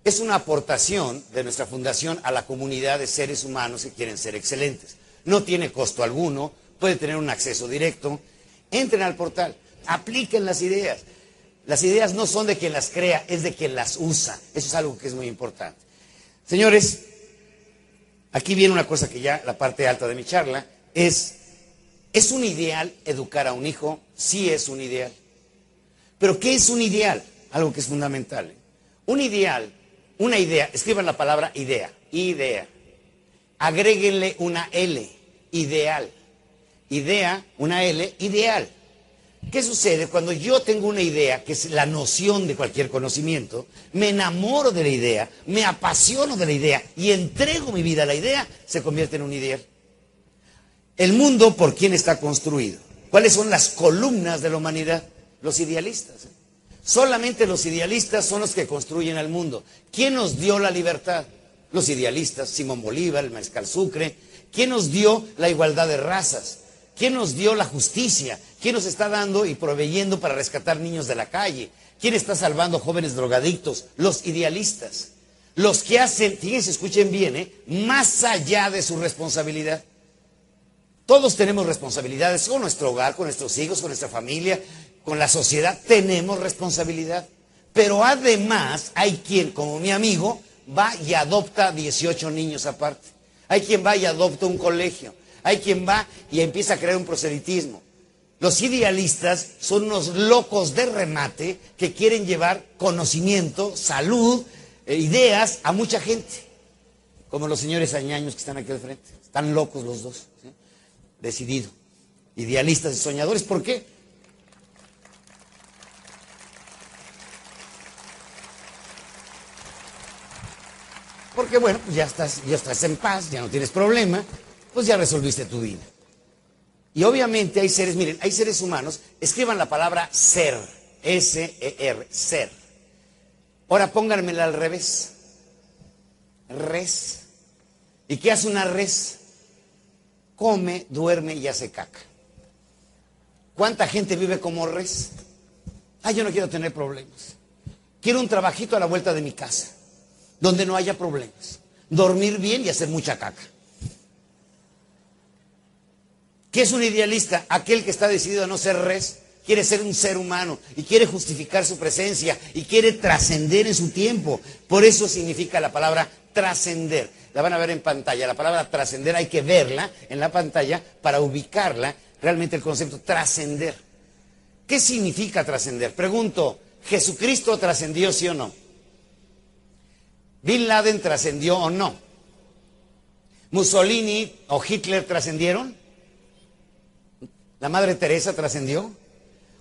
Es una aportación de nuestra fundación a la comunidad de seres humanos que quieren ser excelentes. No tiene costo alguno, puede tener un acceso directo. Entren al portal, apliquen las ideas. Las ideas no son de quien las crea, es de quien las usa. Eso es algo que es muy importante. Señores, aquí viene una cosa que ya la parte alta de mi charla es ¿Es un ideal educar a un hijo? Sí es un ideal. Pero ¿qué es un ideal? Algo que es fundamental. ¿eh? Un ideal, una idea, escriban la palabra idea, idea. Agréguenle una L, ideal. Idea, una L, ideal. ¿Qué sucede cuando yo tengo una idea, que es la noción de cualquier conocimiento, me enamoro de la idea, me apasiono de la idea y entrego mi vida a la idea, se convierte en un ideal? El mundo, ¿por quién está construido? ¿Cuáles son las columnas de la humanidad? Los idealistas. Solamente los idealistas son los que construyen el mundo. ¿Quién nos dio la libertad? Los idealistas, Simón Bolívar, el Mariscal Sucre. ¿Quién nos dio la igualdad de razas? ¿Quién nos dio la justicia? ¿Quién nos está dando y proveyendo para rescatar niños de la calle? ¿Quién está salvando jóvenes drogadictos? Los idealistas. Los que hacen, fíjense, escuchen bien, ¿eh? más allá de su responsabilidad. Todos tenemos responsabilidades con nuestro hogar, con nuestros hijos, con nuestra familia, con la sociedad. Tenemos responsabilidad. Pero además hay quien, como mi amigo, va y adopta 18 niños aparte. Hay quien va y adopta un colegio. Hay quien va y empieza a crear un proselitismo. Los idealistas son unos locos de remate que quieren llevar conocimiento, salud, eh, ideas a mucha gente. Como los señores añaños que están aquí al frente. Están locos los dos decidido. Idealistas y soñadores, ¿por qué? Porque bueno, pues ya estás, ya estás en paz, ya no tienes problema, pues ya resolviste tu vida. Y obviamente hay seres, miren, hay seres humanos, escriban la palabra ser, S-E-R, ser. Ahora pónganmela al revés. Res. ¿Y qué hace una res? Come, duerme y hace caca. ¿Cuánta gente vive como res? Ah, yo no quiero tener problemas. Quiero un trabajito a la vuelta de mi casa, donde no haya problemas. Dormir bien y hacer mucha caca. ¿Qué es un idealista? Aquel que está decidido a no ser res, quiere ser un ser humano y quiere justificar su presencia y quiere trascender en su tiempo. Por eso significa la palabra trascender la van a ver en pantalla. La palabra trascender hay que verla en la pantalla para ubicarla realmente el concepto trascender. ¿Qué significa trascender? Pregunto, ¿Jesucristo trascendió sí o no? ¿Bin Laden trascendió o no? ¿Mussolini o Hitler trascendieron? ¿La Madre Teresa trascendió?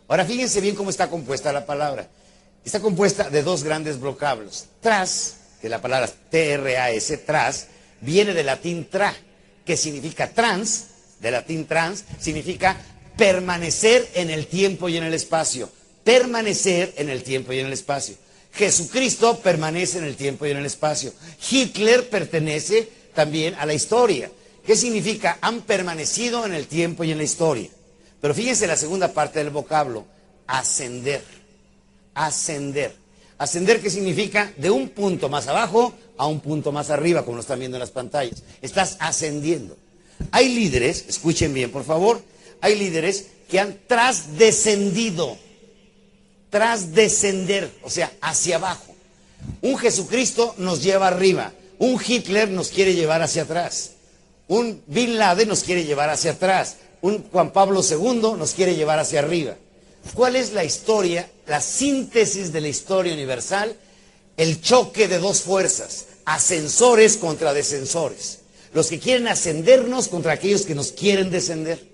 Ahora fíjense bien cómo está compuesta la palabra. Está compuesta de dos grandes vocablos. Tras, que la palabra T-R-A-S, tras, viene del latín tra, que significa trans, de latín trans, significa permanecer en el tiempo y en el espacio. Permanecer en el tiempo y en el espacio. Jesucristo permanece en el tiempo y en el espacio. Hitler pertenece también a la historia. ¿Qué significa? Han permanecido en el tiempo y en la historia. Pero fíjense la segunda parte del vocablo, ascender. Ascender. Ascender, ¿qué significa? De un punto más abajo a un punto más arriba, como lo están viendo en las pantallas. Estás ascendiendo. Hay líderes, escuchen bien por favor, hay líderes que han trasdescendido, trasdescender, o sea, hacia abajo. Un Jesucristo nos lleva arriba, un Hitler nos quiere llevar hacia atrás, un Bin Laden nos quiere llevar hacia atrás, un Juan Pablo II nos quiere llevar hacia arriba. ¿Cuál es la historia, la síntesis de la historia universal? El choque de dos fuerzas, ascensores contra descensores. Los que quieren ascendernos contra aquellos que nos quieren descender.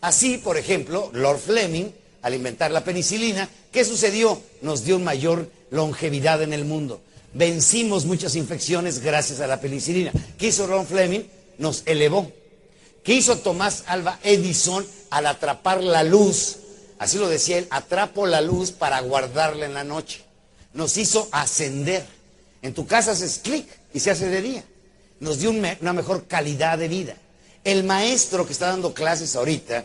Así, por ejemplo, Lord Fleming, al inventar la penicilina, ¿qué sucedió? Nos dio mayor longevidad en el mundo. Vencimos muchas infecciones gracias a la penicilina. ¿Qué hizo Lord Fleming? Nos elevó. ¿Qué hizo Tomás Alba Edison al atrapar la luz? Así lo decía él, atrapo la luz para guardarla en la noche. Nos hizo ascender. En tu casa haces clic y se hace de día. Nos dio una mejor calidad de vida. El maestro que está dando clases ahorita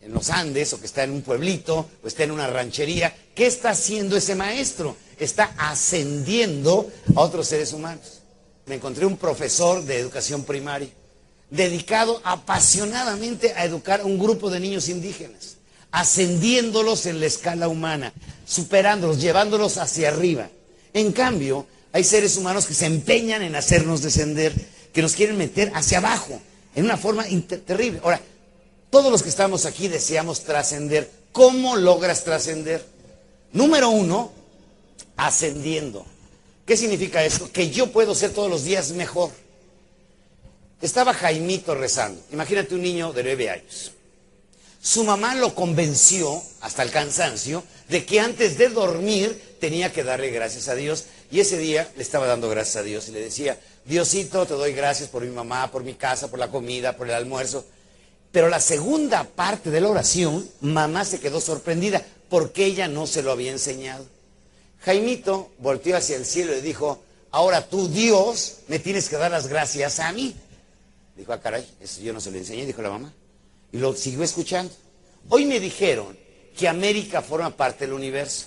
en los Andes o que está en un pueblito o está en una ranchería, ¿qué está haciendo ese maestro? Está ascendiendo a otros seres humanos. Me encontré un profesor de educación primaria dedicado apasionadamente a educar a un grupo de niños indígenas, ascendiéndolos en la escala humana, superándolos, llevándolos hacia arriba. En cambio, hay seres humanos que se empeñan en hacernos descender, que nos quieren meter hacia abajo, en una forma terrible. Ahora, todos los que estamos aquí deseamos trascender. ¿Cómo logras trascender? Número uno, ascendiendo. ¿Qué significa esto? Que yo puedo ser todos los días mejor. Estaba Jaimito rezando. Imagínate un niño de nueve años. Su mamá lo convenció, hasta el cansancio, de que antes de dormir tenía que darle gracias a Dios. Y ese día le estaba dando gracias a Dios y le decía, Diosito, te doy gracias por mi mamá, por mi casa, por la comida, por el almuerzo. Pero la segunda parte de la oración, mamá se quedó sorprendida porque ella no se lo había enseñado. Jaimito volteó hacia el cielo y dijo, ahora tú, Dios, me tienes que dar las gracias a mí. Dijo, ah, caray, eso yo no se lo enseñé, dijo la mamá. Y lo siguió escuchando. Hoy me dijeron que América forma parte del universo,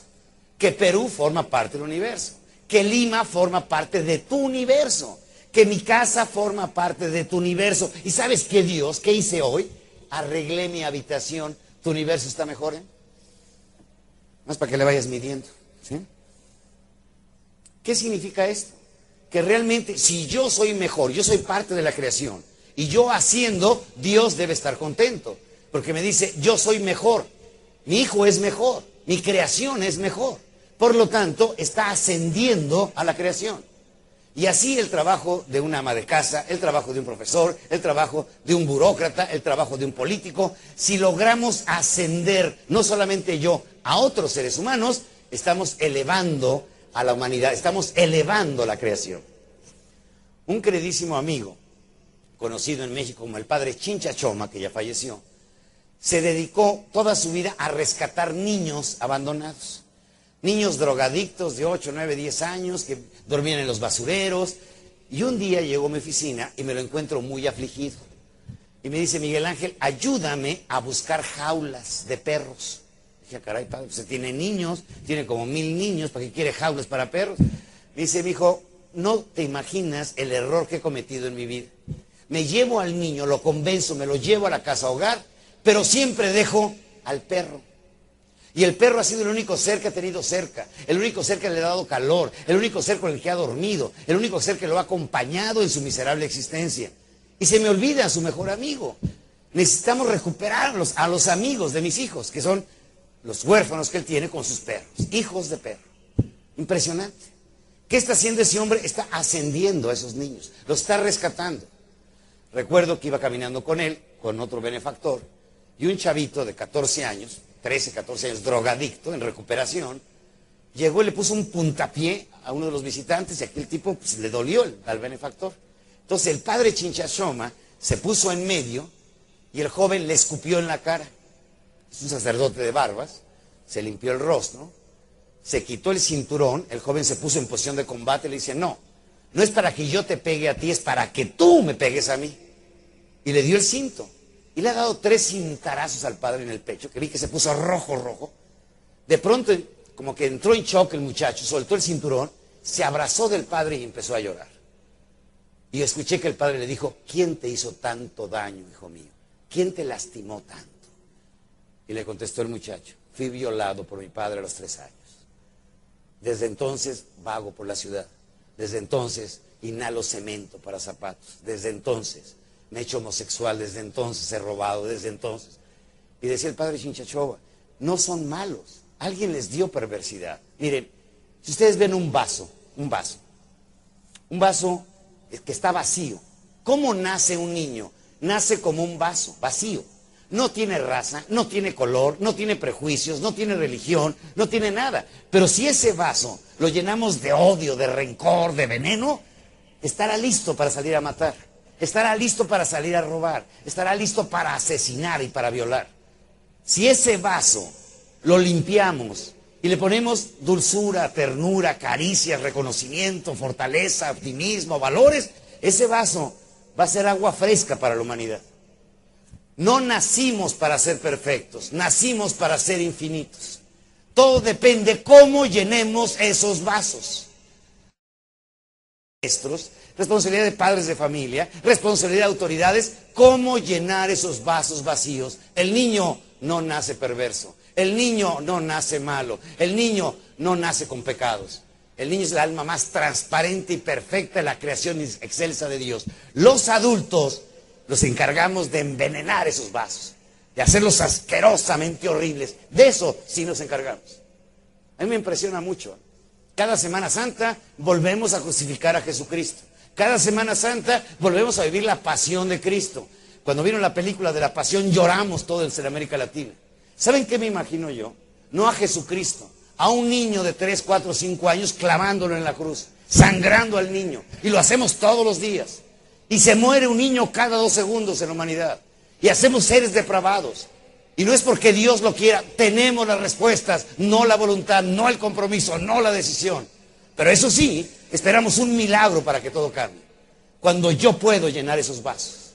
que Perú forma parte del universo, que Lima forma parte de tu universo, que mi casa forma parte de tu universo. ¿Y sabes qué Dios? ¿Qué hice hoy? Arreglé mi habitación. ¿Tu universo está mejor? Eh? Más para que le vayas midiendo. ¿sí? ¿Qué significa esto? Que realmente si yo soy mejor, yo soy parte de la creación, y yo haciendo, Dios debe estar contento. Porque me dice, yo soy mejor. Mi hijo es mejor. Mi creación es mejor. Por lo tanto, está ascendiendo a la creación. Y así el trabajo de una ama de casa, el trabajo de un profesor, el trabajo de un burócrata, el trabajo de un político, si logramos ascender, no solamente yo, a otros seres humanos, estamos elevando a la humanidad, estamos elevando la creación. Un queridísimo amigo conocido en México como el padre Chincha Choma, que ya falleció, se dedicó toda su vida a rescatar niños abandonados. Niños drogadictos de 8, 9, 10 años que dormían en los basureros. Y un día llegó a mi oficina y me lo encuentro muy afligido. Y me dice, Miguel Ángel, ayúdame a buscar jaulas de perros. Dije, ah, caray, padre, usted tiene niños, tiene como mil niños, ¿para qué quiere jaulas para perros? Me dice, mi hijo, no te imaginas el error que he cometido en mi vida me llevo al niño, lo convenzo, me lo llevo a la casa hogar, pero siempre dejo al perro. Y el perro ha sido el único ser que ha tenido cerca, el único ser que le ha dado calor, el único ser con el que ha dormido, el único ser que lo ha acompañado en su miserable existencia. Y se me olvida a su mejor amigo. Necesitamos recuperar a los, a los amigos de mis hijos, que son los huérfanos que él tiene con sus perros, hijos de perro. Impresionante. ¿Qué está haciendo ese hombre? Está ascendiendo a esos niños, los está rescatando. Recuerdo que iba caminando con él, con otro benefactor, y un chavito de 14 años, 13, 14 años, drogadicto, en recuperación, llegó y le puso un puntapié a uno de los visitantes y aquel tipo pues, le dolió al benefactor. Entonces el padre Chinchashoma se puso en medio y el joven le escupió en la cara. Es un sacerdote de barbas, se limpió el rostro, se quitó el cinturón, el joven se puso en posición de combate y le dice, no, no es para que yo te pegue a ti, es para que tú me pegues a mí. Y le dio el cinto. Y le ha dado tres cintarazos al padre en el pecho, que vi que se puso rojo, rojo. De pronto, como que entró en shock el muchacho, soltó el cinturón, se abrazó del padre y empezó a llorar. Y escuché que el padre le dijo, ¿quién te hizo tanto daño, hijo mío? ¿Quién te lastimó tanto? Y le contestó el muchacho, fui violado por mi padre a los tres años. Desde entonces vago por la ciudad. Desde entonces inhalo cemento para zapatos. Desde entonces me he hecho homosexual. Desde entonces he robado. Desde entonces. Y decía el padre Chinchachova, no son malos. Alguien les dio perversidad. Miren, si ustedes ven un vaso, un vaso, un vaso que está vacío, ¿cómo nace un niño? Nace como un vaso, vacío. No tiene raza, no tiene color, no tiene prejuicios, no tiene religión, no tiene nada. Pero si ese vaso lo llenamos de odio, de rencor, de veneno, estará listo para salir a matar, estará listo para salir a robar, estará listo para asesinar y para violar. Si ese vaso lo limpiamos y le ponemos dulzura, ternura, caricias, reconocimiento, fortaleza, optimismo, valores, ese vaso va a ser agua fresca para la humanidad. No nacimos para ser perfectos, nacimos para ser infinitos. Todo depende cómo llenemos esos vasos. Responsabilidad de padres de familia, responsabilidad de autoridades, cómo llenar esos vasos vacíos. El niño no nace perverso, el niño no nace malo, el niño no nace con pecados. El niño es el alma más transparente y perfecta de la creación excelsa de Dios. Los adultos nos encargamos de envenenar esos vasos, de hacerlos asquerosamente horribles. De eso sí nos encargamos. A mí me impresiona mucho. Cada Semana Santa volvemos a crucificar a Jesucristo. Cada Semana Santa volvemos a vivir la pasión de Cristo. Cuando vieron la película de la pasión lloramos todo en América Latina. ¿Saben qué me imagino yo? No a Jesucristo, a un niño de 3, 4, 5 años clavándolo en la cruz, sangrando al niño. Y lo hacemos todos los días. Y se muere un niño cada dos segundos en la humanidad. Y hacemos seres depravados. Y no es porque Dios lo quiera, tenemos las respuestas, no la voluntad, no el compromiso, no la decisión. Pero eso sí, esperamos un milagro para que todo cambie. Cuando yo puedo llenar esos vasos.